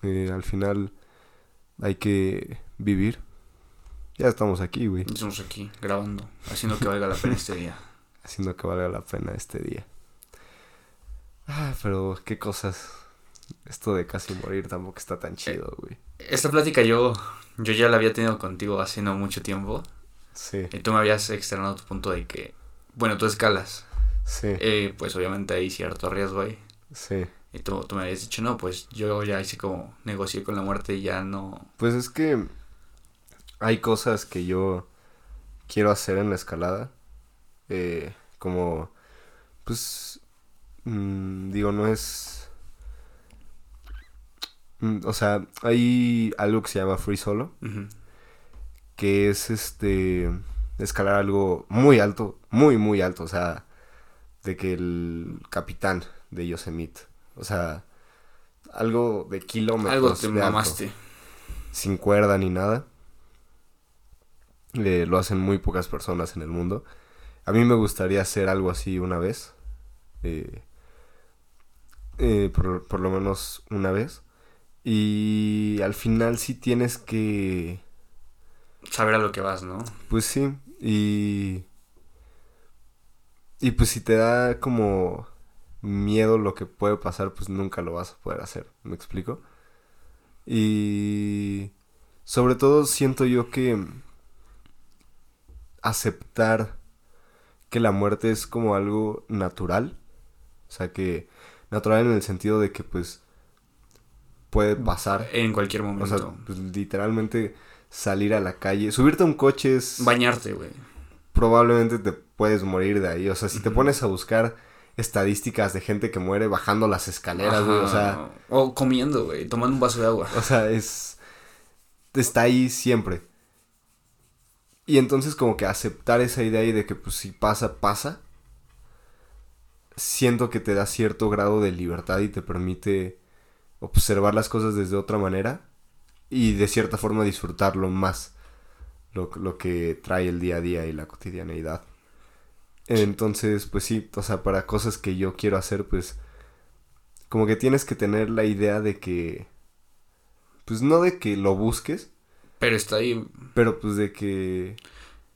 eh, al final hay que vivir. Ya estamos aquí, güey, Estamos aquí grabando, haciendo que valga la pena este día. *laughs* haciendo que valga la pena este día. Ah, pero qué cosas. Esto de casi morir tampoco está tan chido, güey. Esta plática yo, yo ya la había tenido contigo hace no mucho tiempo. Sí, Y tú me habías externado tu punto de que, bueno, tú escalas. sí, eh, pues obviamente hay cierto riesgo ahí. sí. Y tú, tú me habías dicho, no, pues yo ya hice como negocié con la muerte y ya no. Pues es que hay cosas que yo quiero hacer en la escalada. eh, como, pues, mm, digo, no es... mm, o sea, hay algo que se llama free solo, que es este... escalar algo muy alto, muy, muy alto. O sea, de que el capitán de Yosemite, o sea, algo de kilómetros. Algo te de alto mamaste. sin cuerda ni nada. Eh, lo hacen muy pocas personas en el mundo. A mí me gustaría hacer algo así una vez. eh, eh, por, por lo menos una vez. Y al final sí tienes que... Saber a lo que vas, ¿no? Pues sí. Y... Y pues si te da como miedo lo que puede pasar, pues nunca lo vas a poder hacer. ¿Me explico? Y sobre todo siento yo que aceptar que la muerte es como algo natural. O sea que natural en el sentido de que pues puede pasar. En cualquier O momento. sea, pues, literalmente salir a la calle, subirte a un coche es Bañarte, güey. probablemente te puedes morir de ahí. O sea, si te pones a buscar estadísticas de gente que muere bajando las escaleras, güey, o sea, Ajá. O comiendo, güey. Tomando un vaso de agua. o sea, es está ahí siempre. Y entonces como que aceptar esa idea y de que pues si pasa, pasa. Siento que te da cierto grado de libertad y te permite observar las cosas desde otra manera y de cierta forma disfrutarlo más lo, lo que trae el día a día y la cotidianeidad. Entonces, pues sí, o sea, para cosas que yo quiero hacer, pues como que tienes que tener la idea de que, pues no de que lo busques, Pero está ahí. pero pues de que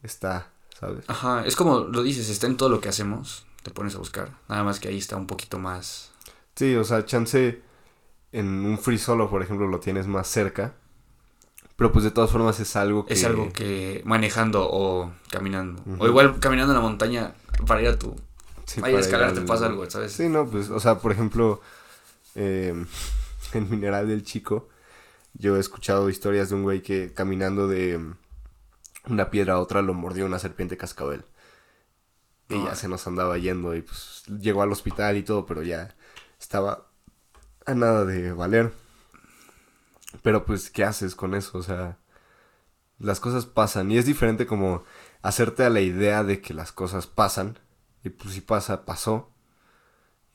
está, ¿sabes? Ajá. Es como lo dices, está en todo lo que hacemos. Te pones a buscar. Nada más que ahí está un poquito más. Sí, o sea, chance en un free solo, por ejemplo, lo tienes más cerca. Pero pues de todas formas es algo que... Es algo que manejando o caminando. O igual caminando en la montaña para ir a tu. sí, Ahí escalar te al- pasa algo, ¿sabes? Sí, no, pues, o sea, por ejemplo, *laughs* eh, en Mineral del Chico, yo he escuchado historias de un güey que caminando de una piedra a otra lo mordió una serpiente cascabel. Y ya Ay. se nos andaba yendo y pues llegó al hospital y todo, pero ya estaba a nada de valer. Pero pues, ¿qué haces con eso? O sea, las cosas pasan y es diferente como hacerte a la idea de que las cosas pasan y pues si pasa, pasó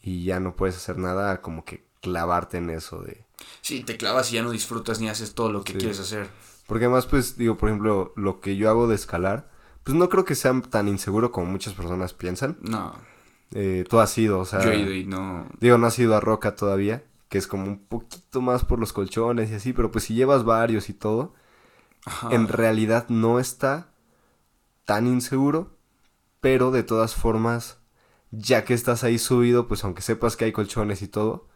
y ya no puedes hacer nada, como que clavarte en eso de... Sí, te clavas y ya no disfrutas ni haces todo lo que Sí. quieres hacer. Porque además, pues, digo, por ejemplo, lo que yo hago de escalar, pues no creo que sea tan inseguro como muchas personas piensan. No, Eh, tú has ido, o sea... yo he ido y no. Digo, no has ido a Roca todavía, que es como un poquito más por los colchones y así, pero pues si llevas varios y todo, Ajá. en realidad no está tan inseguro, pero de todas formas, ya que estás ahí subido, pues aunque sepas que hay colchones y todo,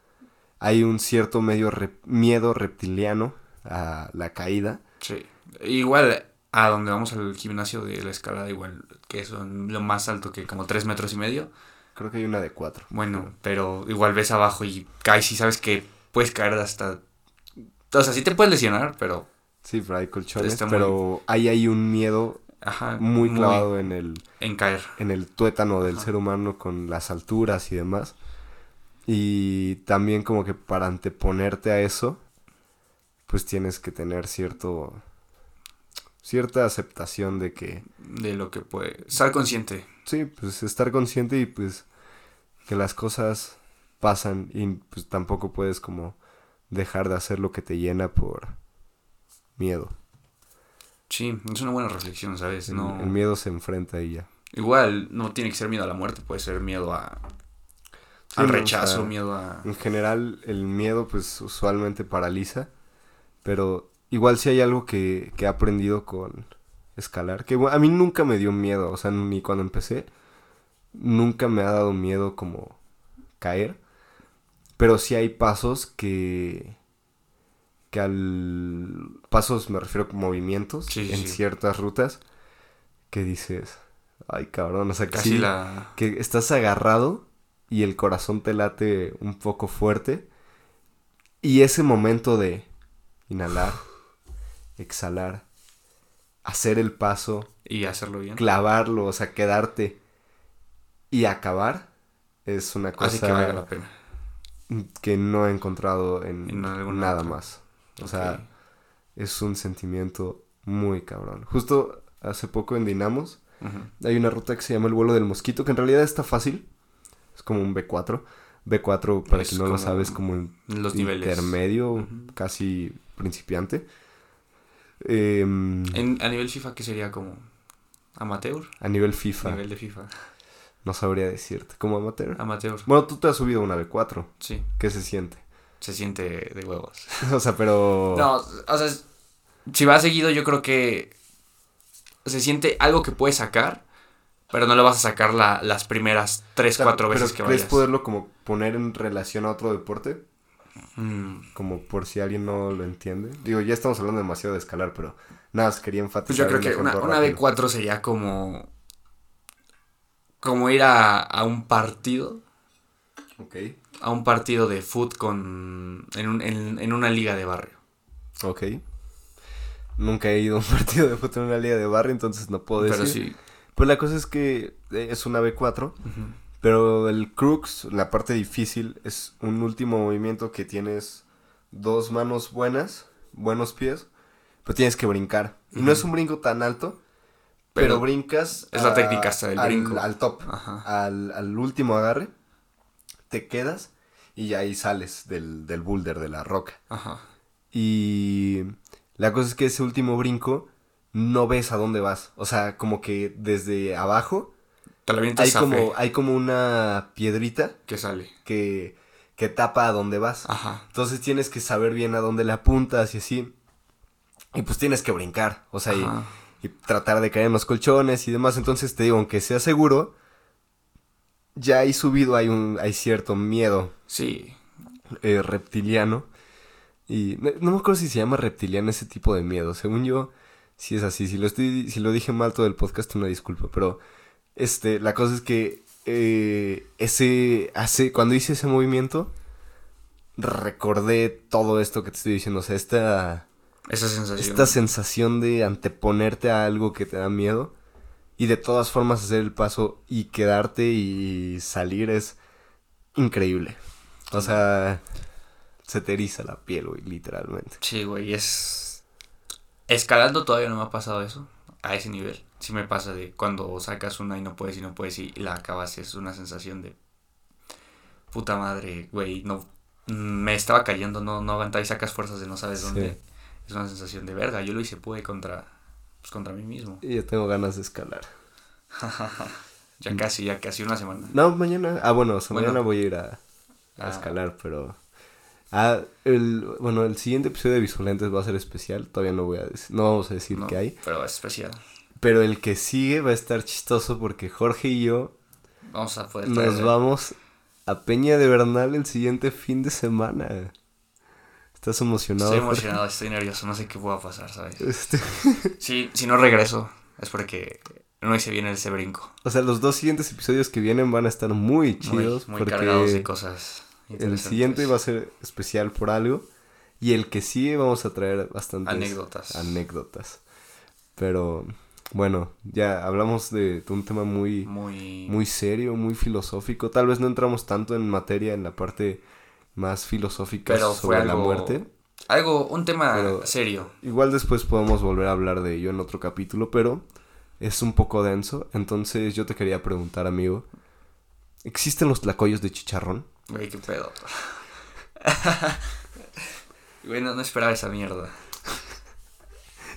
hay un cierto medio rep- miedo reptiliano a la caída. Sí. Igual a donde vamos al gimnasio de la escalada, igual que son lo más alto que como tres metros y medio. Creo que hay una de cuatro. Bueno, pero igual ves abajo y caes y sabes que puedes caer hasta. O sea, sí te puedes lesionar, pero. Sí, pero hay colchones, muy- pero ahí hay un miedo Ajá. muy clavado en el, En caer. en el tuétano del Ajá. ser humano con las alturas y demás. Y también como que para anteponerte a eso, pues tienes que tener cierto cierta aceptación de que De lo que puede. Estar consciente. sí, pues estar consciente y pues que las cosas pasan y pues tampoco puedes como dejar de hacer lo que te llena por miedo. Sí, es una buena reflexión, ¿sabes? El, No... el miedo se enfrenta y ya. Igual, no tiene que ser miedo a la muerte, puede ser miedo a... Sí, al o rechazo, sea, miedo a... En general, el miedo, pues, usualmente paraliza. Pero igual si hay algo que, que he aprendido con escalar. Que bueno, a mí nunca me dio miedo. O sea, ni cuando empecé. Nunca me ha dado miedo como caer. Pero sí hay pasos que... Que al... Pasos me refiero a movimientos. Sí, en sí. ciertas rutas. Que dices... Ay, cabrón. O sea, que Casi sí- la... que estás agarrado y el corazón te late un poco fuerte. Y ese momento de inhalar, exhalar, hacer el paso, Y hacerlo bien. clavarlo, o sea, quedarte y acabar, es una Así que valga la cosa pena. que no he encontrado en nada más. O sea, es un sentimiento muy cabrón. Justo hace poco en Dinamos hay una ruta que se llama el vuelo del mosquito, que en realidad está fácil. Es como un B4. B4, para Es quien no lo sabe, es como un Los niveles. intermedio, casi principiante. Em, En, a nivel FIFA, ¿qué sería como? ¿Amateur? a nivel FIFA, Nivel de FIFA. no sabría decirte. ¿Como amateur? Amateur. Bueno, tú te has subido a una B4. Sí, ¿Qué se siente? Se siente de huevos. *laughs* o sea, pero... No, o sea, si vas seguido, yo creo que se siente algo que puedes sacar, pero no lo vas a sacar la- las primeras 3, O sea, 4 pero veces que ¿Crees vayas. poderlo como poner en relación a otro deporte? Mm, Como por si alguien no lo entiende. Digo, ya estamos hablando demasiado de escalar, pero nada, más quería enfatizar. Pues yo creo que una, una rápido. B4 sería como. Como ir a, a un partido. Ok. A un partido de foot con. En, un- en, en una liga de barrio. Ok. Nunca he ido a un *laughs* partido de fútbol en una liga de barrio, entonces no puedo decir. Pero sí. Pues la cosa es que eh, es una B4, ujú. pero el crux, la parte difícil, es un último movimiento que tienes dos manos buenas, buenos pies, pero tienes que brincar. Y no es un brinco tan alto, pero, Pero brincas. es la técnica hasta del al, brinco. Al top, Ajá. al, al último agarre, te quedas y ya ahí sales del, del boulder, de la roca. Ajá. Y la cosa es que ese último brinco no ves a dónde vas. O sea, como que desde abajo Te hay como, fe hay como una piedrita que sale. que, que tapa a dónde vas. Ajá. Entonces tienes que saber bien a dónde le apuntas y así. Y pues tienes que brincar. O sea, y, y tratar de caer en los colchones y demás. Entonces te digo, aunque sea seguro, ya ahí subido hay, un, hay cierto miedo Sí. eh, reptiliano. Y no, no me acuerdo si se llama reptiliano ese tipo de miedo. Según yo, sí es así. Si lo, estoy, si lo dije mal todo el podcast, una disculpa. Pero este, la cosa es que eh, ese, hace, cuando hice ese movimiento, recordé todo esto que te estoy diciendo. O sea, esta, Esa sensación. esta sensación de anteponerte a algo que te da miedo. Y de todas formas hacer el paso y quedarte y salir es increíble. O sea, se te eriza la piel, güey, literalmente. Sí, güey, es... Escalando todavía no me ha pasado eso, a ese nivel. Sí me pasa de cuando sacas una y no puedes y no puedes y la acabas, es una sensación de... Puta madre, güey, no... Me estaba cayendo, no, no aguantaba y sacas fuerzas de no sabes Sí. dónde. Es una sensación de verga, yo lo hice, pude contra... Pues contra mí mismo. Y yo tengo ganas de escalar. *laughs* Ya casi, ya casi una semana. No, mañana. Ah, bueno, o sea, Bueno. mañana voy a ir a, a Ah. escalar, pero. Ah, el, bueno, el siguiente episodio de Visualentes va a ser especial. Todavía no voy a decir, no vamos a decir No, qué hay. Pero es especial. Pero el que sigue va a estar chistoso porque Jorge y yo Vamos a poder nos traer- vamos a Peña de Bernal el siguiente fin de semana. ¿Estás emocionado? Estoy Jorge? emocionado, estoy nervioso, no sé qué pueda pasar, ¿sabes? Este, *laughs* Si, si no regreso, es porque no hice bien ese brinco. o sea, los dos siguientes episodios que vienen van a estar muy chidos. muy porque cargados de cosas. el siguiente va a ser especial por algo. Y el que sigue vamos a traer bastantes Anécdotas. anécdotas. Pero bueno, ya hablamos de, de un tema muy, Muy. muy serio, muy filosófico. Tal vez no entramos tanto en materia en la parte más filosófica Pero sobre la muerte. Algo, un tema Pero- serio. Igual después podemos volver a hablar de ello en otro capítulo, pero es un poco denso. Entonces yo te quería preguntar, amigo, ¿Existen los tlacoyos de chicharrón? Güey, qué pedo. *laughs* Güey, no, esperaba esa mierda.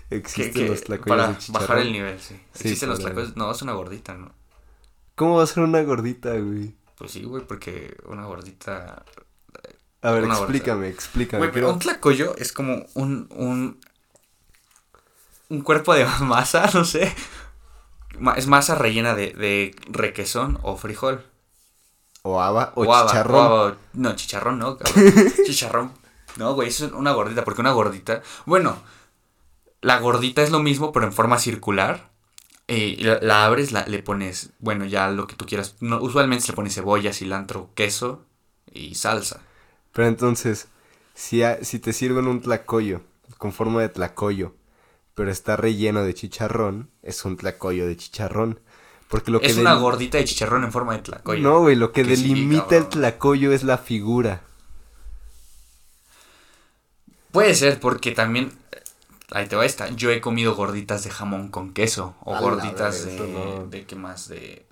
¿Qué- ¿Existen los tlacoyos Para de chicharrón? bajar el nivel, sí. Sí, Existen los tlacoyos. No, es una gordita, ¿no? ¿Cómo va a ser una gordita, güey? Pues sí, güey, porque una gordita. A ver, explícame, explícame. Güey, pero quiero- un tlacoyo es como un. un. un cuerpo de *laughs* masa, no sé. Es masa rellena de, de requesón o frijol. O haba o, chicharrón. o. No, chicharrón no, cabrón. *laughs* chicharrón. No, güey, eso es una gordita, porque una gordita. Bueno, la gordita es lo mismo, pero en forma circular. Eh, y la, la abres, la, le pones, bueno, ya lo que tú quieras. No, usualmente se le pone cebolla, cilantro, queso y salsa. Pero entonces, si, si te sirven un tlacoyo con forma de tlacoyo, pero está relleno de chicharrón, es un tlacoyo de chicharrón. Porque lo que es una gordita de chicharrón en forma de tlacoyo. No, güey, lo que, Que sí, delimita el tlacoyo es la figura. Puede ser, porque también. eh, Ahí te va esta. Yo he comido gorditas de jamón con queso. O A gorditas de. no. ¿De qué más? De.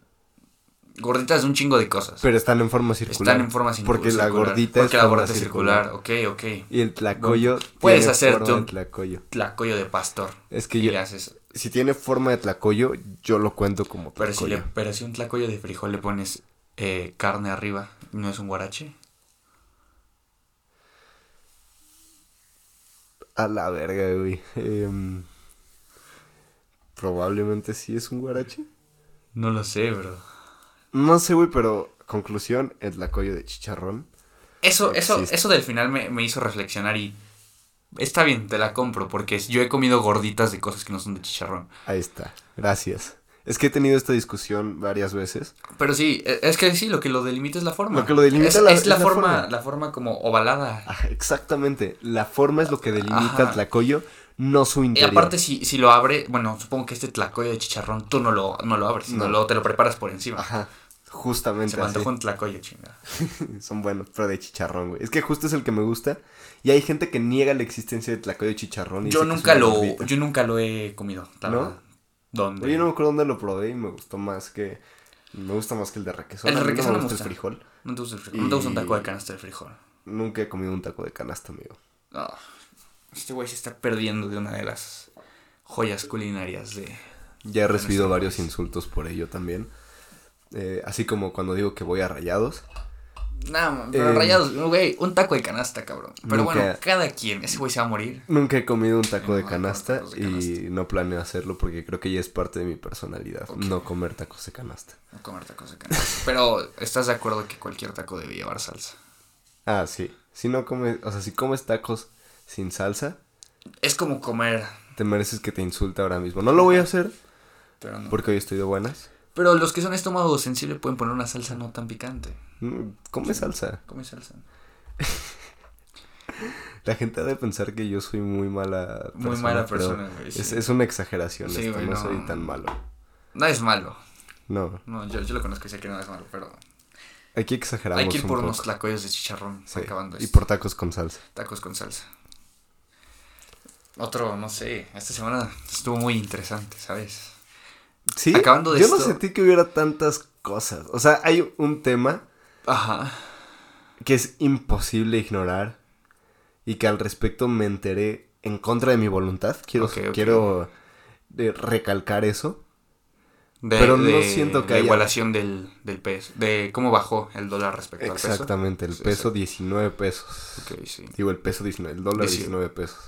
Gorditas de un chingo de cosas. Pero están en forma circular. Están en forma circu- Porque la circular. gordita Porque es la gordita es circular. Ok, ok. Y el tlacoyo Puedes hacer tú- de tlacoyo. Tlacoyo de pastor. Es que Y yo, le haces. si tiene forma de tlacoyo, yo lo cuento como Pero si, tlacoyo. le, pero si un tlacoyo de frijol le pones eh, carne arriba, ¿no es un guarache? A la verga, güey. Em, probablemente sí es un guarache. No lo sé, bro. No sé, güey, pero conclusión, el tlacoyo de chicharrón. Eso, eso, Existe. eso del final me, me hizo reflexionar y. Está bien, te la compro, porque yo he comido gorditas de cosas que no son de chicharrón. Ahí está. Gracias. Es que he tenido esta discusión varias veces. Pero sí, e- es que sí, lo que lo delimita es la forma. Lo que lo delimita es, la- es es la, la forma, forma. la forma como ovalada. Ajá, exactamente. La forma es lo que delimita Ajá. el tlacoyo, no su Y interior. aparte, si, si lo abre, bueno, supongo que este tlacoyo de chicharrón tú no lo, no lo abres, sino No. lo, te lo preparas por encima. Ajá. Justamente Se me así. antojó un tlacoyo, chinga. *laughs* Son buenos, pero de chicharrón, güey. Es que justo es el que me gusta. Y hay gente que niega la existencia del tlacoyo de chicharrón. y Yo nunca lo, gordita. yo nunca lo he comido, la ¿No? verdad. ¿Dónde? Oye, no me acuerdo dónde lo probé y me gustó más que... Me gusta más que el de requesón. El de requesón no me gusta el frijol. No te gusta el frijol. No te gusta un taco de canasta de frijol. Nunca he comido un taco de canasta, amigo. No. Este güey se está perdiendo de una de las joyas culinarias de. Ya he de recibido varios país. insultos por ello también. Eh, así como cuando digo que voy a rayados. No, pero Eh, rayados, güey, un taco de canasta, cabrón. Pero nunca- bueno, cada quien, ese güey se va a morir. Nunca he comido un taco No, de canasta y no planeo hacerlo porque creo que ya es parte de mi personalidad. No comer tacos de canasta. No comer tacos de canasta. Pero, ¿estás de acuerdo que cualquier taco debe llevar salsa? Ah, sí. Si no comes, o sea, si comes tacos sin salsa, Es como comer, te mereces que te insulte ahora mismo. No lo voy a hacer pero no. porque hoy estoy de buenas. Pero los que son estómago sensible pueden poner una salsa no tan picante. Mm, Come salsa. Come salsa. *laughs* La gente ha de pensar que yo soy muy mala persona. Muy mala persona, güey. Es, sí. es una exageración Sí, esto, güey, no no. soy tan malo. No es malo. No, No, yo, yo lo conozco y sé que no es malo, pero aquí exageramos hay que ir un por poco. unos tlacoyos de chicharrón Sí, acabando Y esto. por tacos con salsa. Tacos con salsa. Otro, no sé, esta semana estuvo muy interesante, ¿sabes? Sí, Acabando de yo no sentí que hubiera tantas cosas. O sea, hay un tema Ajá. que es imposible ignorar y que al respecto me enteré en contra de mi voluntad. Quiero, quiero eh, recalcar eso. De, Pero no siento que la haya- igualación del, del peso, de cómo bajó el dólar respecto al peso. Exactamente, el Sí, peso sí. 19 pesos. Sí. Digo, el peso 19, el dólar Dieci- 19 pesos.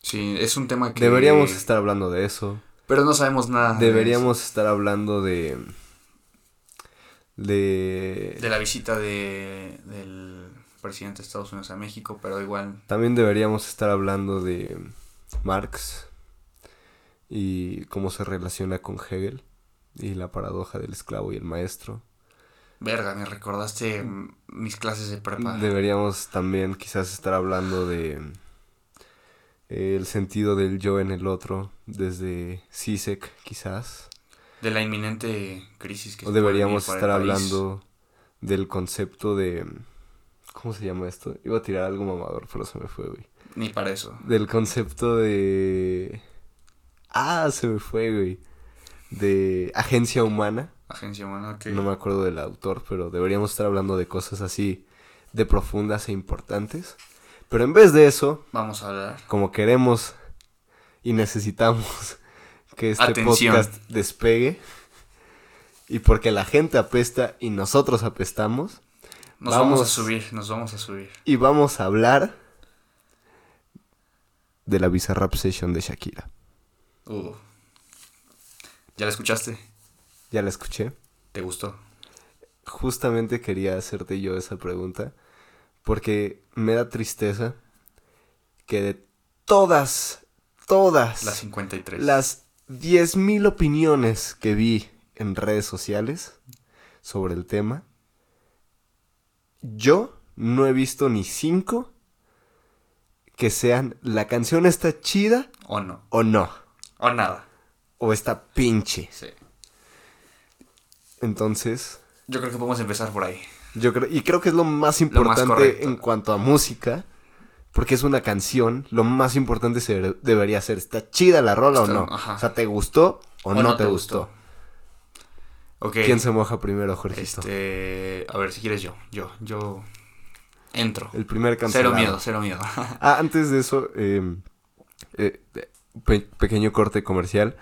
Sí, es un tema que... Deberíamos estar hablando de eso. Pero no sabemos nada. de Deberíamos estar hablando de... De... De la visita de, del presidente de Estados Unidos a México, pero igual... También deberíamos estar hablando de Marx y cómo se relaciona con Hegel y la paradoja del esclavo y el maestro. Verga, me recordaste mis clases de prepa. Deberíamos también quizás estar hablando de el sentido del yo en el otro desde Sisek quizás. De la inminente crisis que O deberíamos estar país. hablando del concepto de... ¿Cómo se llama esto? Iba a tirar algo mamador, pero se me fue, güey. Ni para eso. Del concepto de... Ah, se me fue, güey. De agencia humana. Agencia humana, ok. No me acuerdo del autor, pero deberíamos estar hablando de cosas así de profundas e importantes. Pero en vez de eso, Vamos a hablar. como queremos y necesitamos *laughs* que este Atención. podcast despegue y porque la gente apesta y nosotros apestamos Nos vamos, a subir, nos vamos a subir. y vamos a hablar de la Bizarrap Session de Shakira. Uh. ¿Ya la escuchaste? Ya la escuché. ¿Te gustó? Justamente quería hacerte yo esa pregunta porque me da tristeza que de todas, todas La 53. las 10.000 opiniones que vi en redes sociales sobre el tema, yo no he visto ni cinco que sean la canción está chida ¿O no? o no, ¿O nada? o está pinche. Sí. Entonces, Yo creo que podemos empezar por ahí. Yo creo, y creo que es lo más Lo más importante en cuanto a música, porque es una canción, lo más importante se debería ser, ¿está chida la rola Está- o no? ajá. O sea, ¿te gustó o, no, te gustó? Ok. ¿Quién se moja primero, Jorgito? Este. A ver, si quieres yo. Yo. Yo. Entro. El primer Cero cancelado. miedo, cero miedo. Ah, antes de eso, eh, eh, pe- pequeño corte comercial.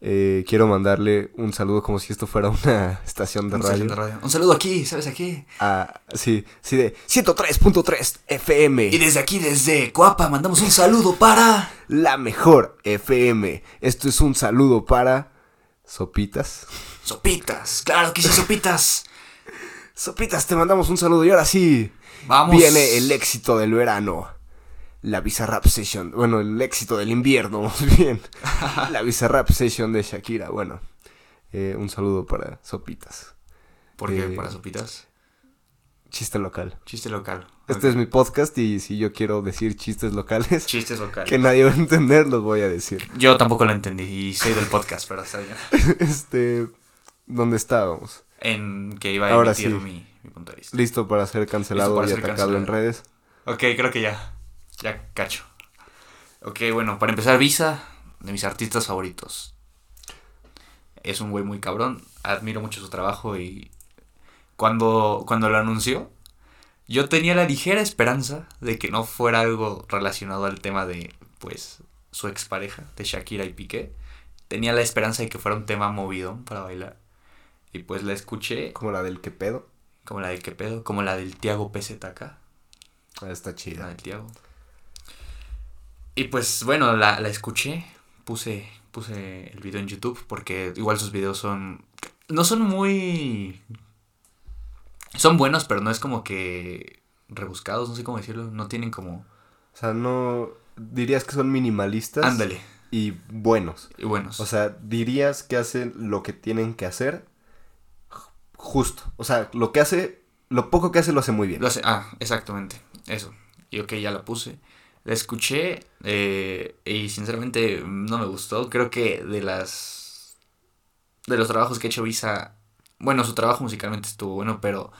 Eh, quiero mandarle un saludo como si esto fuera una *laughs* estación de Un radio. saludo de radio. Un saludo aquí, ¿sabes aquí? Ah, sí, sí, de 103.3 FM. Y desde aquí, desde Coapa, mandamos un saludo para. La mejor FM. Esto es un saludo para Sopitas. Sopitas. Claro que sí, Sopitas. *laughs* Sopitas, te mandamos un saludo y ahora sí. Vamos. Viene el éxito del verano. La Bizarrap Session. Bueno, el éxito del invierno, *laughs* más bien. *laughs* La Bizarrap Session de Shakira. Bueno, eh, un saludo para Sopitas. ¿Por qué? Eh, Para Sopitas. Chiste local. Chiste local. Este es mi podcast y si yo quiero decir chistes locales Chistes local. que nadie va a entender, los voy a decir. Yo tampoco lo entendí y soy del podcast, pero está bien. *laughs* Este, ¿dónde estábamos? En que iba a Ahora emitir sí. mi, mi punto de vista. Listo para ser cancelado para y ser atacado en redes. Ok, creo que ya. Ya cacho. Ok, bueno, para empezar, Visa, de mis artistas favoritos. Es un güey muy cabrón. Admiro mucho su trabajo y cuando, cuando lo anunció, yo tenía la ligera esperanza de que no fuera algo relacionado al tema de, pues, su expareja, de Shakira y Piqué. Tenía la esperanza de que fuera un tema movidón para bailar. Y pues la escuché, Como la del que pedo. como la del que pedo, como la del Tiago PZK. Ah, Está La chida. del Tiago. Y pues bueno, la, la escuché. Puse, puse el video en YouTube porque igual sus videos son. No son muy. Son buenos, pero no es como que. rebuscados, no sé cómo decirlo. No tienen como. O sea, no dirías que son minimalistas Ándale. y buenos. Y buenos. O sea, dirías que hacen lo que tienen que hacer ju- justo. O sea, lo que hace, lo poco que hace lo hace muy bien. Lo hace- ah, exactamente. Eso. Y ok, ya la puse. La escuché eh, y sinceramente no me gustó. Creo que de las. De los trabajos que ha hecho Visa. Bueno, su trabajo musicalmente estuvo bueno, pero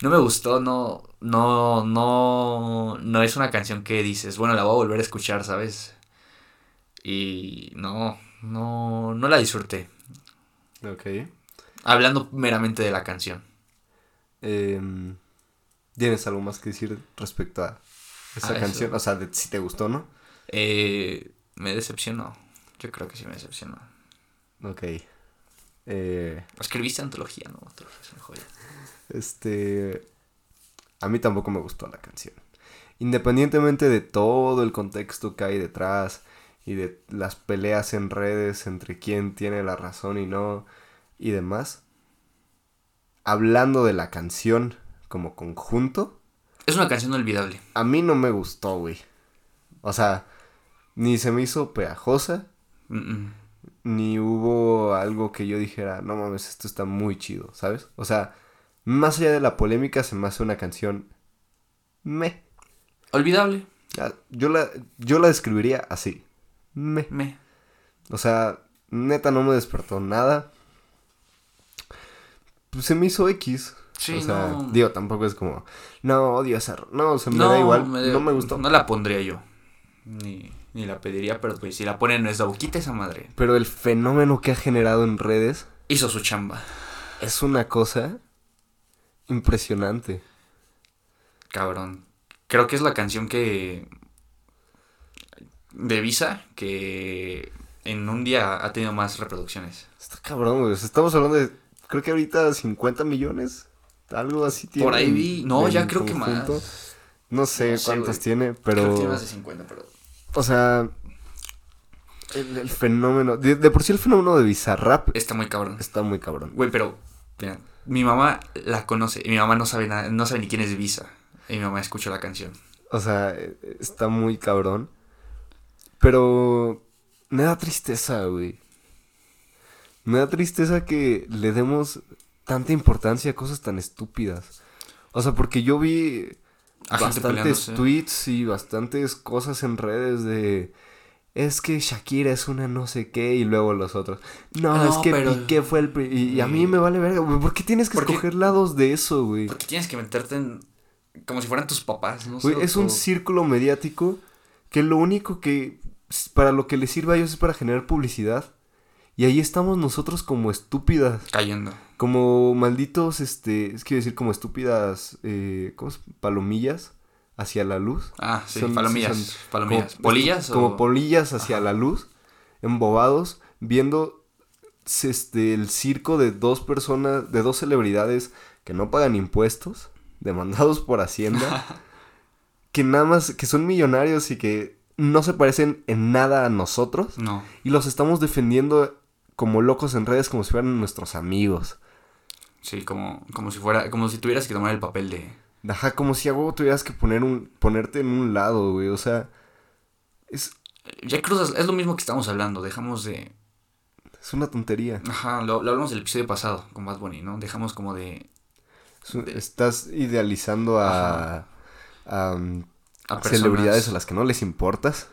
no me gustó. No. No. No. No es una canción que dices, bueno, la voy a volver a escuchar, ¿sabes? Y no. No. No la disfruté. Ok. Hablando meramente de la canción. Em, ¿Tienes algo más que decir respecto a esa A eso. canción? O sea, de si te gustó, ¿no? Eh, me decepcionó. Yo creo que sí me decepcionó. Ok. Eh, Escribiste antología, ¿no? Es una joya. este. A mí tampoco me gustó la canción. Independientemente de todo el contexto que hay detrás y de las peleas en redes entre quién tiene la razón y no y demás. Hablando de la canción como conjunto, Es una canción olvidable. a mí no me gustó, güey. O sea, ni se me hizo pegajosa, Mm, mm. ni hubo algo que yo dijera, no mames, esto está muy chido, ¿sabes? O sea, más allá de la polémica, se me hace una canción me. Olvidable. Yo la, yo la describiría así. Me. Me. O sea, neta no me despertó nada. Pues se me hizo X. Sí, o sea, no. digo, tampoco es como, no, odio esa. No, o sea, me da igual. me no me gustó. No la pondría yo. Ni, ni la pediría, pero pues si la ponen no es la boquita esa madre. Pero el fenómeno que ha generado en redes Hizo su chamba. es una cosa impresionante. Cabrón. Creo que es la canción que. de Visa que en un día ha tenido más reproducciones. Está cabrón, güey. Estamos hablando de. Creo que ahorita 50 millones. Algo así tiene. Por ahí vi. No, ya creo que más. No sé No cuántos tiene, Creo pero. que tiene más de 50, pero. O sea. El, el fenómeno. De, de por sí el fenómeno de Bizarrap Está muy cabrón. está muy cabrón. Güey, pero. Mira, mi mamá la conoce y mi mamá no sabe nada, no sabe ni quién es Visa. Y mi mamá escuchó la canción. O sea, eh, está muy cabrón. Pero me da tristeza, güey. Me da tristeza que le demos tanta importancia a cosas tan estúpidas. O sea, porque yo vi A bastantes tweets y bastantes cosas en redes de... Es que Shakira es una no sé qué y luego los otros. No, No, es que pero- Piqué fue el... Y, y a mí me vale verga, güey. ¿Por qué tienes que Porque- escoger lados de eso, güey? Porque tienes que meterte en. como si fueran tus papás, no Güey, sé. es un círculo mediático que lo único que para lo que les sirve a ellos es para generar publicidad. Y ahí estamos nosotros como estúpidas, Cayendo. como malditos, este, es que decir como estúpidas, eh, ¿cómo es? Palomillas hacia la luz. Ah, sí, Son- palomillas. son palomillas. Como- ¿Polillas Como o.? polillas hacia Ajá. la luz, embobados, viendo este, el circo de dos personas, de dos celebridades que no pagan impuestos, demandados por Hacienda, *laughs* que nada más, que son millonarios y que no se parecen en nada a nosotros, no. y los estamos defendiendo como locos en redes como si fueran nuestros amigos. Sí, como, como si fuera. Como si tuvieras que tomar el papel de. Ajá, como si a huevo tuvieras que poner un, ponerte en un lado, güey, o sea, es, Ya cruzas. Es lo mismo que estamos hablando. Dejamos de. es una tontería. Ajá, lo, lo hablamos del episodio pasado con Bad Bunny, ¿no? Dejamos como de. Estás idealizando a, a, um, A celebridades a las que no les importas.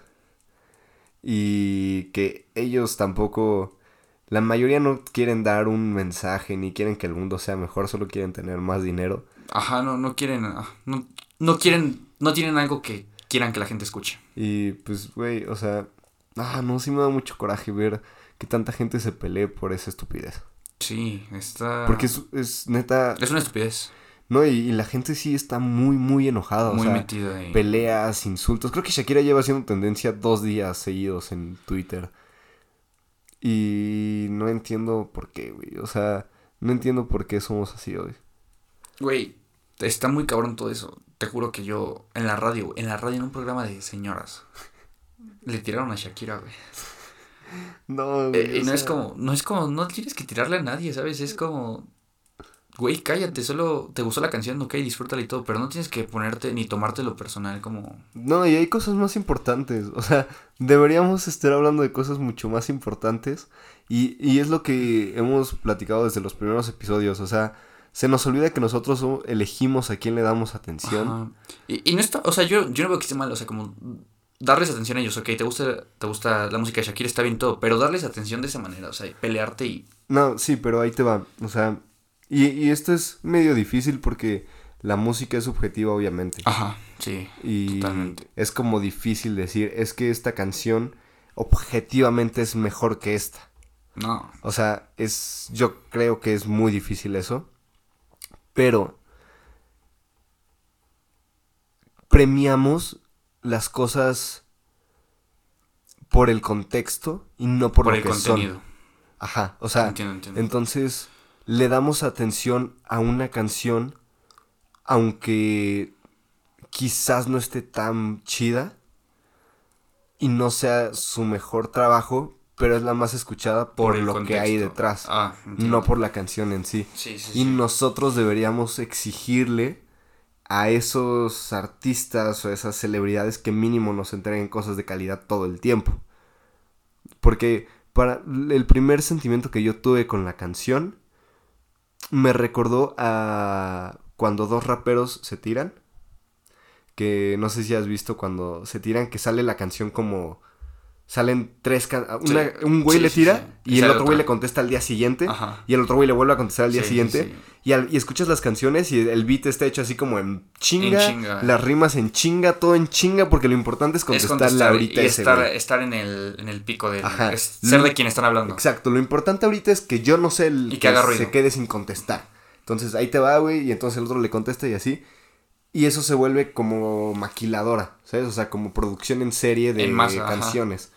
Y que ellos tampoco. La mayoría no quieren dar un mensaje ni quieren que el mundo sea mejor, solo quieren tener más dinero. Ajá, no, no quieren. ah, No, no quieren. No tienen algo que quieran que la gente escuche. Y pues, güey, o sea. Ah, no, sí me da mucho coraje ver que tanta gente se pelee por esa estupidez. Sí, está. Porque es, es neta. Es una estupidez. No, y, y la gente sí está muy, muy enojada. muy o sea, metida en. peleas, insultos. Creo que Shakira lleva haciendo tendencia dos días seguidos en Twitter. Y no entiendo por qué, güey. O sea, no entiendo por qué somos así hoy. Güey, está muy cabrón todo eso. Te juro que yo, en la radio, en la radio, en un programa de señoras, *laughs* le tiraron a Shakira, güey. *laughs* No, Eh, y no es como, no es como, no tienes que tirarle a nadie, ¿sabes? Es como, güey, cállate, solo te gustó la canción, ok, disfrútala y todo, pero no tienes que ponerte ni tomártelo personal como... No, y hay cosas más importantes. O sea, deberíamos estar hablando de cosas mucho más importantes. Y, y es lo que hemos platicado desde los primeros episodios. O sea, se nos olvida que nosotros so- elegimos a quién le damos atención. Y, y no está, o sea, yo, yo no veo que esté mal, o sea, como darles atención a ellos, ok, te gusta, te gusta la música de Shakira, está bien todo, pero darles atención de esa manera, o sea, pelearte y... No, sí, pero ahí te va. O sea, y, y esto es medio difícil porque la música es subjetiva, obviamente. Ajá, sí. y totalmente. es como difícil decir, es que esta canción objetivamente es mejor que esta. No, O sea, es. Yo creo que es muy difícil eso. Pero. Premiamos las cosas por el contexto y no por, por, lo el que contenido. son. Ajá. O sea, entiendo, entiendo. entonces le damos atención a una canción aunque quizás no esté tan chida y no sea su mejor trabajo, pero es la más escuchada por, lo que hay detrás, Ah, no por la canción en sí. Sí, sí, Y sí. nosotros deberíamos exigirle a esos artistas o esas celebridades que mínimo nos entreguen cosas de calidad todo el tiempo. Porque para el primer sentimiento que yo tuve con la canción me recordó a cuando dos raperos se tiran. Que no sé si has visto cuando se tiran que sale la canción como salen tres can- Sí. una- un güey Sí, le tira sí. y el otro güey le contesta al día siguiente Ajá. y el otro güey le vuelve a contestar al día siguiente. Y, al- y escuchas las canciones y el beat está hecho así como en chinga, En chinga. las rimas en chinga, todo en chinga porque lo importante es Es contestarle contestar ahorita y ese estar, güey. estar en, el, en el pico del... Ajá. es ser de quien están hablando. Exacto, lo importante ahorita es que yo no sé el Y que haga ruido. se quede sin contestar. Entonces ahí te va, güey, y entonces el otro le contesta y así. Y eso se vuelve como maquiladora, ¿sabes? O sea, como producción en serie de En masa, ajá. canciones.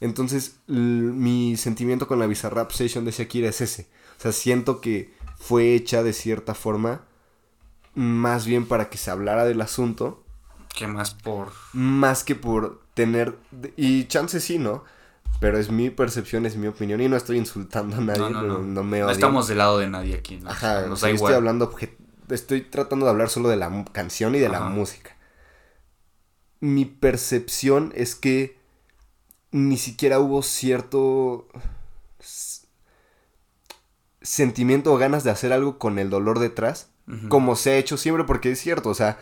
Entonces, mi sentimiento con la Bizarrap Session de Shakira es ese. O sea, siento que fue hecha de cierta forma más bien para que se hablara del asunto, Que más por... más que por tener... Y chance sí, ¿no? Pero es mi percepción, es mi opinión y no estoy insultando a nadie, No, no, no, no. me No estamos del lado de nadie aquí. ¿no? Ajá, Nos da igual. estoy hablando, estoy tratando de hablar solo de la canción y de la música. Mi percepción es que ni siquiera hubo cierto sentimiento o ganas de hacer algo con el dolor detrás, como se ha hecho siempre, porque es cierto, o sea,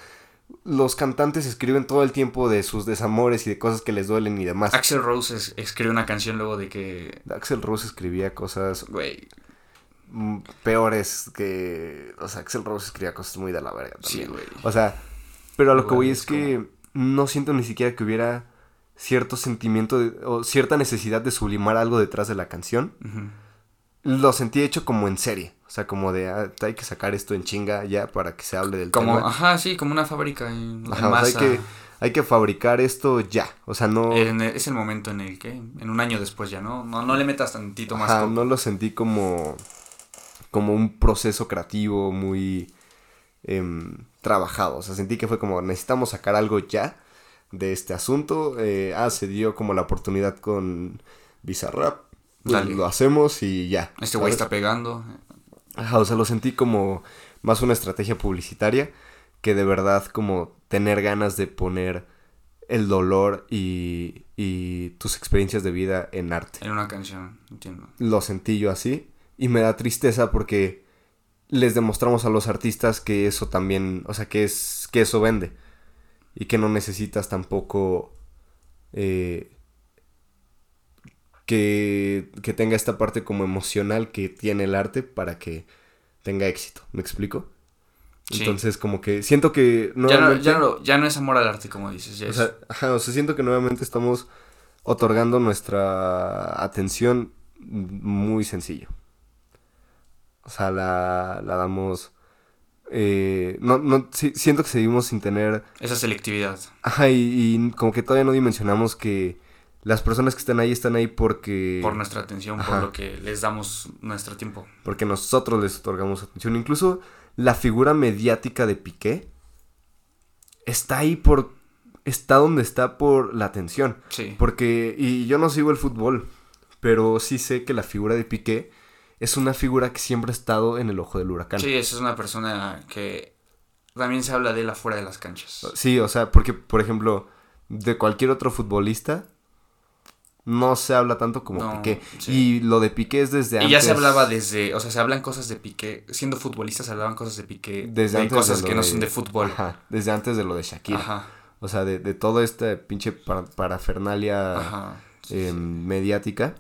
los cantantes escriben todo el tiempo de sus desamores y de cosas que les duelen y demás. Axel Rose es- escribe una canción luego de que... Axel Rose escribía cosas Güey, peores que. O sea, Axel Rose escribía cosas muy de la verga sí, güey. O sea, pero a lo que voy es es que no siento ni siquiera que hubiera cierto sentimiento de- o cierta necesidad de sublimar algo detrás de la canción. Lo sentí hecho como en serie. O sea, como de ah, hay que sacar esto en chinga ya para que se hable del Como, tema. ajá, sí, como una fábrica en, en Ajá, o sea, hay que, hay que fabricar esto ya. O sea, no. En el- es el momento en el que, en un año después ya, ¿no? No, no le metas tantito más Ajá, no lo sentí como, como un proceso creativo muy em, trabajado. O sea, sentí que fue como necesitamos sacar algo ya de este asunto. Eh, ah, se dio como la oportunidad con Bizarrap. Pues lo hacemos y ya. Este güey está pegando. Ajá, o sea, lo sentí como más una estrategia publicitaria que de verdad como tener ganas de poner el dolor y, y tus experiencias de vida en arte En una canción, entiendo. lo sentí yo así. Y me da tristeza porque les demostramos a los artistas que eso también, o sea, que es que eso vende. Y que no necesitas tampoco eh, que, que tenga esta parte como emocional que tiene el arte para que tenga éxito. ¿Me explico? Sí. Entonces, como que siento que Ya no, ya, no, ya no es amor al arte, como dices. Ya O es- sea, ajá, o sea, siento que nuevamente estamos otorgando nuestra atención muy sencillo. O sea, la, la damos... eh, no, no, sí, siento que seguimos sin tener... esa selectividad. Ajá, y, y como que todavía no dimensionamos que las personas que están ahí están ahí porque... Por nuestra atención, Ajá. por lo que les damos nuestro tiempo. Porque nosotros les otorgamos atención. Incluso la figura mediática de Piqué está ahí por... Está donde está por la atención. Sí. Porque, y yo no sigo el fútbol, pero sí sé que la figura de Piqué es una figura que siempre ha estado en el ojo del huracán. Sí, esa es una persona que también se habla de él afuera de las canchas. Sí, o sea, porque, por ejemplo, de cualquier otro futbolista no se habla tanto como No, Piqué. sí. Y lo de Piqué es desde Y antes. ya se hablaba desde, o sea, se hablan cosas de Piqué, siendo futbolistas se hablaban cosas de Piqué, desde de antes cosas que no son de fútbol. Ajá, desde antes de lo de Shakira. Ajá, O sea, de, de todo este pinche para- parafernalia ajá. Sí, eh, sí. mediática.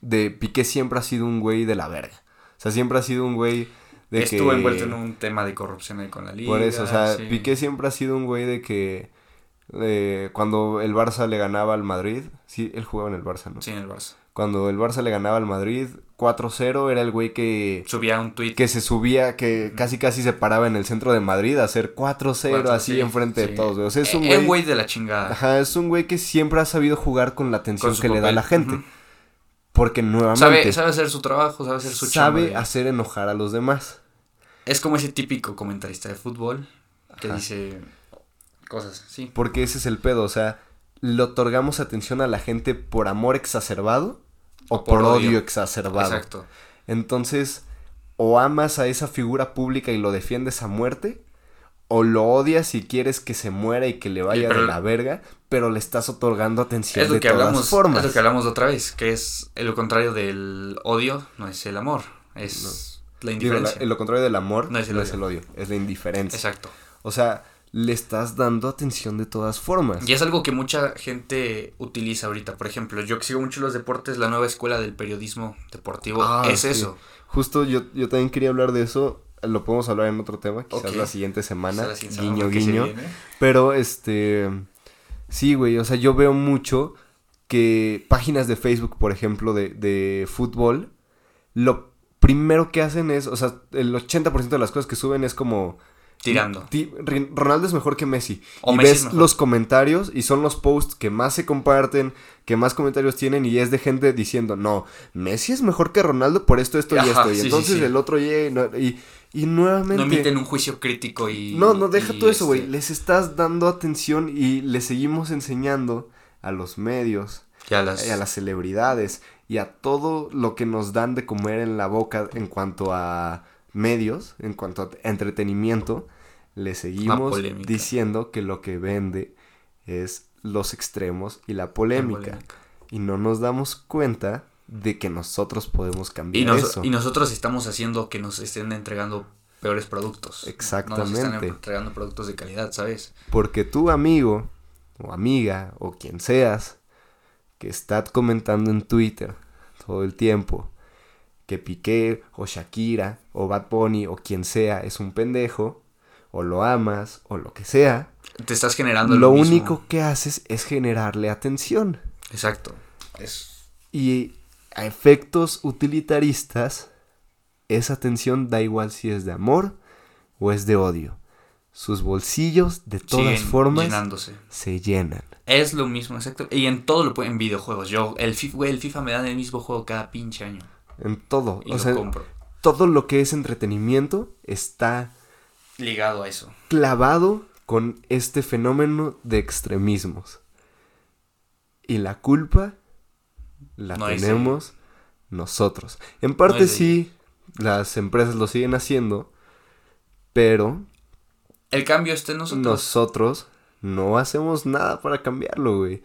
De Piqué siempre ha sido un güey de la verga. O sea, siempre ha sido un güey de Estuvo que... envuelto en un tema de corrupción ahí con la liga. Por eso, o sea, sí. Piqué siempre ha sido un güey de que eh, cuando el Barça le ganaba al Madrid, sí, él jugaba en el Barça, ¿no? Sí, en el Barça. Cuando el Barça le ganaba al Madrid 4-0, era el güey que, Subía un tweet. que se subía, que casi casi se paraba en el centro de Madrid a hacer 4-0 así sí, enfrente de todos, güey. O sea, es un Eh, güey... de la chingada. Ajá, es un güey que siempre ha sabido jugar con la atención Con que le da la gente. Porque nuevamente Sabe, sabe hacer su trabajo, sabe hacer su sabe chamba. hacer enojar a los demás. Es como ese típico comentarista de fútbol que Ajá. dice cosas, sí. Porque ese es el pedo, o sea, le otorgamos atención a la gente por amor exacerbado o, O por por, odio, odio. exacerbado. Exacto. Entonces, o amas a esa figura pública y lo defiendes a muerte, o lo odias y quieres que se muera y que le vaya pero- de la verga, pero le estás otorgando atención Es lo de que todas hablamos, formas. es lo que hablamos otra vez, que es lo contrario del odio, no es el amor, es la Digo, la- indiferencia. lo contrario del amor No es el no odio. es el odio, es la indiferencia. Exacto. O sea, le estás dando atención de todas formas. Y es algo que mucha gente utiliza ahorita. Por ejemplo, yo que sigo mucho los deportes, la nueva escuela del periodismo deportivo Ah, es sí. eso. Justo yo, yo también quería hablar de eso. Lo podemos hablar en otro tema, quizás la siguiente semana. Sin saber guiño, guiño. Pero este. Sí, güey. O sea, yo veo mucho que páginas de Facebook, por ejemplo, de, de fútbol, lo primero que hacen es. O sea, el 80% de las cosas que suben es como. Tirando. Ti- Ronaldo es mejor que Messi. O y Messi ves los comentarios y son los posts que más se comparten, que más comentarios tienen y es de gente diciendo, no, Messi es mejor que Ronaldo por esto, esto y Ajá, esto. Y sí, sí, entonces sí. el otro llega y, no- y, y nuevamente... No emiten un juicio crítico y. No, no, deja y, todo eso, güey. este, Les estás dando atención y le seguimos enseñando a los medios, Ya las. y a las celebridades y a todo lo que nos dan de comer en la boca en cuanto a medios, en cuanto a entretenimiento, le seguimos diciendo que lo que vende es los extremos y la polémica. Y no nos damos cuenta de que nosotros podemos cambiar Y, nos- eso. y nosotros estamos haciendo que nos estén entregando peores productos. No nos Exactamente. están entregando productos de calidad, ¿sabes? Porque tu amigo o amiga o quien seas que está comentando en Twitter todo el tiempo que Piqué o Shakira o Bad Bunny o quien sea es un pendejo o lo amas o lo que sea, Te estás generando lo mismo. único que haces es generarle atención. Exacto. Es. Y a efectos utilitaristas, esa atención da igual si es de amor o es de odio. Sus bolsillos, de todas siguen formas, Llenándose. se llenan. Es lo mismo, exacto. Y en todo lo pueden en videojuegos. Yo, el FIFA, güey, el FIFA me dan el mismo juego cada pinche año. En todo. Y o lo sea, compro. todo lo que es entretenimiento está Ligado a eso. clavado con este fenómeno de extremismos. Y la culpa la No tenemos nosotros. En parte sí, las empresas lo siguen haciendo, pero El cambio está en nosotros. nosotros no hacemos nada para cambiarlo, güey.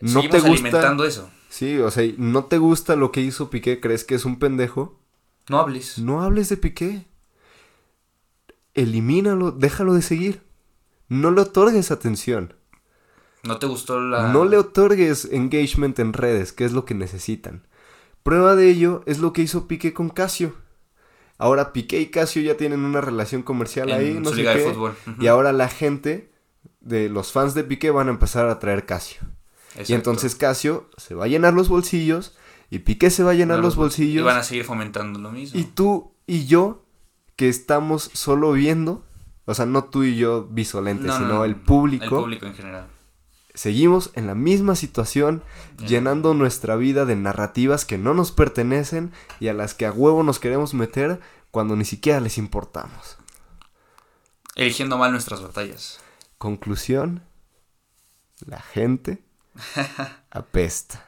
No Seguimos te gusta, alimentando eso. sí, o sea, no te gusta lo que hizo Piqué, crees que es un pendejo, No hables. No hables de Piqué. Elimínalo, déjalo de seguir. No le otorgues atención. No te gustó la. No le otorgues engagement en redes, que es lo que necesitan. Prueba de ello es lo que hizo Piqué con Casio. Ahora Piqué y Casio ya tienen una relación comercial en ahí, no su sé liga qué. de fútbol. Ujú. Y ahora la gente de los fans de Piqué van a empezar a traer Casio. Y entonces Casio se va a llenar los bolsillos y Piqué se va a llenar No, los bolsillos. Y van a seguir fomentando lo mismo. Y tú y yo, que estamos solo viendo, o sea, no tú y yo visolentes, No, no, sino no, el público, El público en general. Seguimos en la misma situación, llenando nuestra vida de narrativas que no nos pertenecen y a las que a huevo nos queremos meter cuando ni siquiera les importamos. Eligiendo mal nuestras batallas. Conclusión, la gente *laughs* apesta.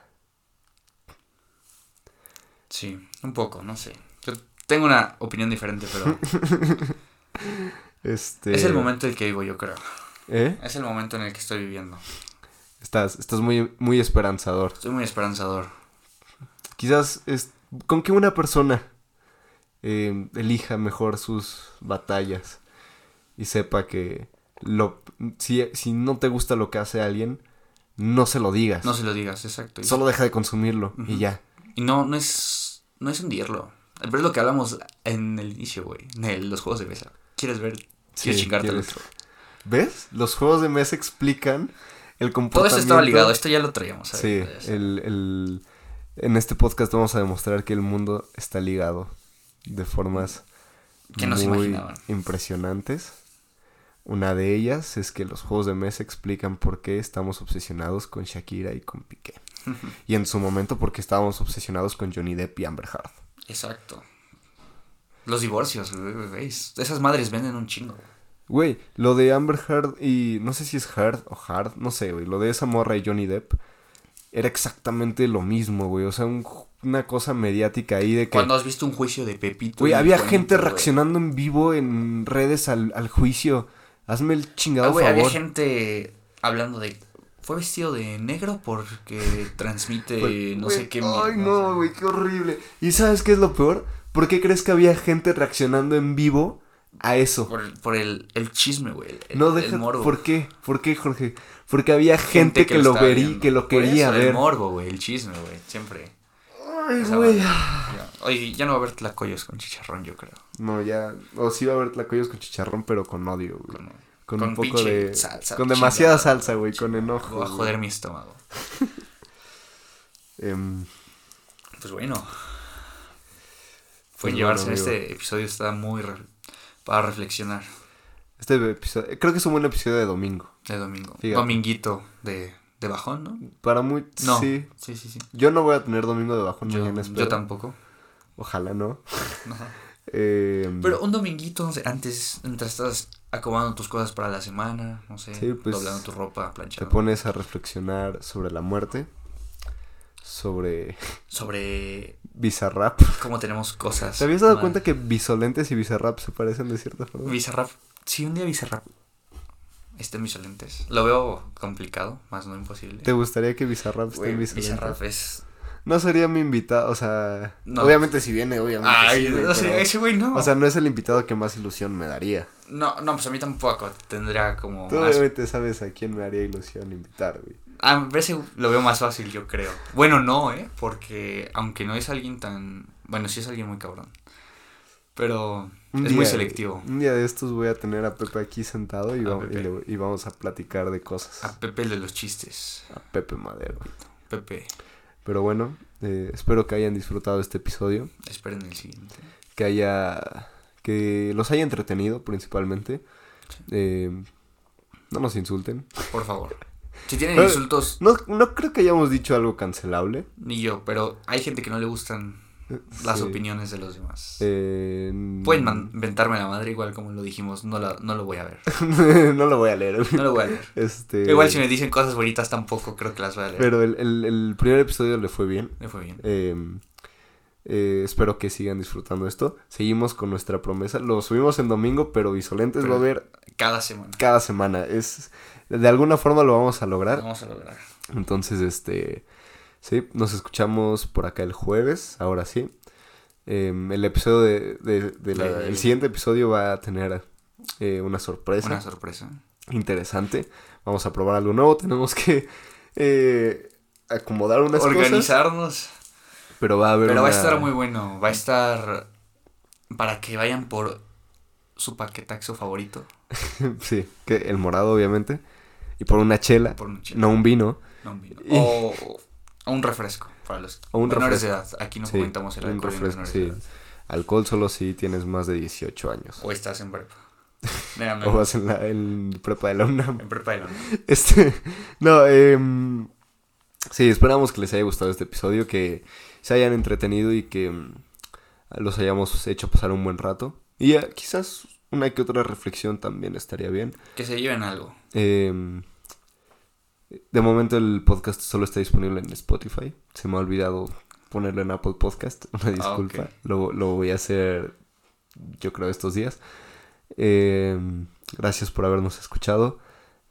Sí, un poco, no sé. Yo tengo una opinión diferente, pero *laughs* Este, es el momento en el que vivo, yo creo. ¿Eh? Es el momento en el que estoy viviendo. Estás, estás muy, muy esperanzador. Estoy muy esperanzador. Quizás es con que una persona eh, elija mejor sus batallas y sepa que lo si, si no te gusta lo que hace alguien, no se lo digas. No se lo digas, exacto. Solo deja de consumirlo y ya. Y no, no es. No es hundirlo. Pero es lo que hablamos en el inicio, güey. En los juegos de mesa. ¿Quieres ver? Quieres Sí, chingarte al otro. ¿Ves? Los juegos de mesa explican el Todo esto estaba ligado. Esto ya lo traíamos. Sí, el, el- en este podcast vamos a demostrar que el mundo está ligado de formas Que muy imaginaban. impresionantes. Una de ellas es que los juegos de mesa explican por qué estamos obsesionados con Shakira y con Piqué. *laughs* Y en su momento porque estábamos obsesionados con Johnny Depp y Amber Heard. Exacto. Los divorcios, güey. Esas madres venden un chingo. Güey, lo de Amber Heard y no sé si es Heard o Hard, no sé, güey. Lo de esa morra y Johnny Depp era exactamente lo mismo, güey. O sea, un- una cosa mediática ahí de que... Cuando has visto un juicio de Pepito. Güey, había gente güey. reaccionando en vivo en redes al, al juicio. Hazme el Ah, chingado güey, favor. había gente hablando de. Fue vestido de negro porque transmite Güey, no sé qué. Ay, no, güey, qué horrible. ¿Y sabes qué es lo peor? ¿Por qué crees que había gente reaccionando en vivo a eso. Por, el- por el, el chisme, güey. el- No el deja, morbo. ¿Por qué? ¿Por qué, Jorge? Porque había gente, que, lo que lo quería eso, ver. El morbo, güey, el chisme, güey, siempre. Ay, güey. Oye, ya no va a haber tlacoyos con chicharrón, yo creo. No, ya. O sí va a haber tlacoyos con chicharrón, pero con odio, güey. Con, Con, con un poco de. salsa con demasiada chingada, salsa, güey, con enojo. Voy a güey. joder mi estómago. *laughs* Em, Pues bueno. Pues Pueden llevarse bueno, en este episodio, está muy para reflexionar este episodio. Creo que es un buen episodio de domingo. de domingo. Fíjate. Dominguito de, de bajón, ¿no? Para muy. No. Sí. sí, sí. sí. Yo no voy a tener domingo de bajón Yo, mañana, yo tampoco. Ojalá no. *laughs* Em, Pero un dominguito, no sé, antes, mientras estás acomodando tus cosas para la semana, no sé, Sí, pues, doblando tu ropa, te planchando. pones a reflexionar sobre la muerte. Sobre Sobre Bizarrap. cómo tenemos cosas. ¿Te habías dado mal. cuenta que Bisolentes y Bizarrap se parecen de cierta forma? Bizarrap. Sí, un día Bizarrap. Esté en Bizolentes. Lo veo complicado, más no imposible. ¿Te gustaría que Bizarrap esté en Bisolentes? Bizarrap es. No sería mi invitado, o sea... No. Obviamente si viene, obviamente Ay, sí, no pero- ese güey no. O sea, no es el invitado que más ilusión me daría. no, no, pues a mí tampoco. Tendría como Tú más. obviamente sabes a quién me haría ilusión invitar, güey. A veces lo veo más fácil, yo creo. Bueno, no, ¿eh? Porque aunque no es alguien tan... Bueno, sí es alguien muy cabrón. Pero Un es muy selectivo. Un día de estos voy a tener a Pepe aquí sentado y, vamos, y, Pepe. le- y vamos a platicar de cosas. A Pepe el de los chistes. A Pepe Madero. Pepe, Pero bueno, eh, espero que hayan disfrutado este episodio. esperen el siguiente. Que haya... Que los haya entretenido principalmente. Eh, no nos insulten. Por favor. Si tienen Pero- insultos, No, no creo que hayamos dicho algo cancelable. ni yo, pero hay gente que no le gustan las Sí. opiniones de los demás. Eh, Pueden man- mentarme la madre igual como lo dijimos, no, la, no lo voy a ver. *laughs* no lo voy a leer. No lo voy a leer. Este, Igual si me dicen cosas bonitas tampoco creo que las voy a leer. Pero el, el- el primer episodio le fue bien. Me fue bien. Eh, eh, espero que sigan disfrutando esto. Seguimos con nuestra promesa. Lo subimos en domingo, pero Visolentes Pero- va a haber Cada semana. cada semana. Es, de alguna forma lo vamos a lograr. Vamos a lograr. Entonces, este. Sí, nos escuchamos por acá el jueves. Ahora sí. Eh, el episodio de. de- de la- Del- el siguiente episodio va a tener eh, una sorpresa. Una sorpresa. interesante. Vamos a probar algo nuevo. Tenemos que eh, acomodar unas cosas. Organizarnos. Pero va a haber Pero va a estar muy bueno. Va a estar para que vayan por su paquetaxo favorito. *laughs* sí, que el morado, obviamente. Y por una chela, Por un chile. no un vino. No, un vino. Y- O, o un refresco para los O un menores refresco. de edad. Aquí no Sí, comentamos el alcohol refresco, sí. edad. Alcohol solo si tienes más de 18 años. O estás en prepa. *laughs* O vas en la en prepa de la UNAM. En prepa de la- *laughs* Este, no, em, sí, esperamos que les haya gustado este episodio, que se hayan entretenido y que mm, los hayamos hecho pasar un buen rato. Y eh, quizás una que otra reflexión también estaría bien. Que se lleven algo. Em, de momento el podcast solo está disponible en Spotify. Se me ha olvidado ponerlo en Apple Podcast. *laughs* Una disculpa. ok. lo, lo voy a hacer yo creo estos días. Em, gracias por habernos escuchado.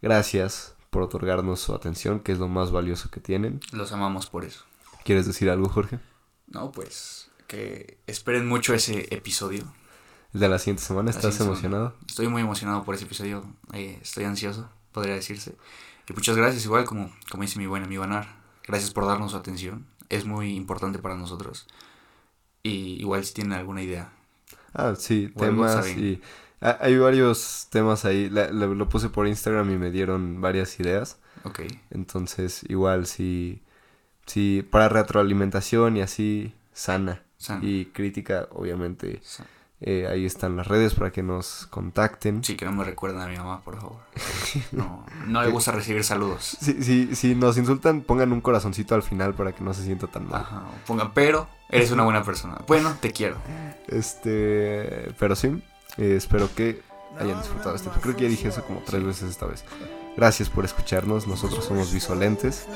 Gracias por otorgarnos su atención, que es lo más valioso que tienen. Los amamos por eso. ¿Quieres decir algo, Jorge? No, pues que esperen mucho ese episodio. El de la siguiente semana, ¿estás siguiente emocionado? semana. Estoy muy emocionado por ese episodio. eh, estoy ansioso, podría decirse. Y muchas gracias, igual como, como dice mi buen amigo Anar. Gracias por darnos su atención. Es muy importante para nosotros. Y igual si tienen alguna idea. Ah, sí, temas y... ah, Hay varios temas ahí. La- la- lo puse por Instagram y me dieron varias ideas. Ok. Entonces, igual si, si para retroalimentación y así sana Sana. y crítica, obviamente Sa- eh, ahí están las redes para que nos contacten. Sí, que no me recuerden a mi mamá, por favor. *laughs* No, no le gusta recibir saludos. Si, si, si nos insultan, pongan un corazoncito al final para que no se sienta tan mal. Ajá, o pongan, pero eres una buena persona. Bueno, te quiero. Este, pero sí, eh, espero que hayan disfrutado este. Creo que ya dije eso como tres veces esta vez. Gracias por escucharnos. Nosotros somos Visolentes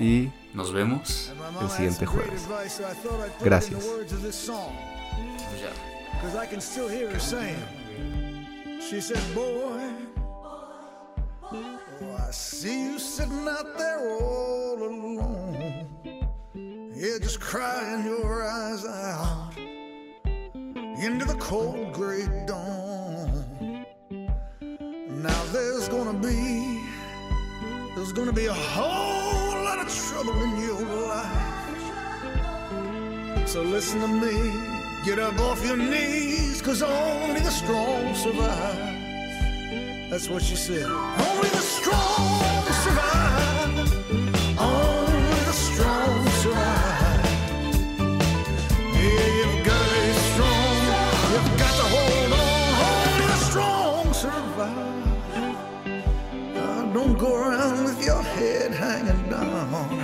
y Nos vemos. el siguiente jueves. Gracias. Pues ya. Cause I can still hear her saying, she said, boy, oh, I see you sitting out there all alone. Yeah, just crying your eyes out into the cold gray dawn. Now there's gonna be, there's gonna be a whole lot of trouble in your life. So listen to me, get up off your knees, cause only the strong survive. That's what she said. Only the strong survive. Only the strong survive. Yeah, you've got to be strong. You've got to hold on. Only the strong survive. Uh, don't go around with your head hanging down.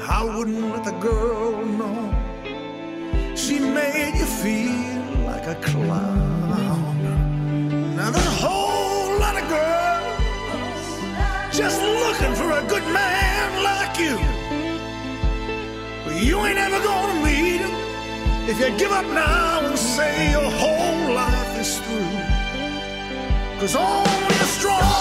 I wouldn't let the girl know. She made you feel like a clown. Now there's a whole lot of girls just looking for a good man like you. But you ain't ever gonna meet him if you give up now and say your whole life is through. Cause only a strong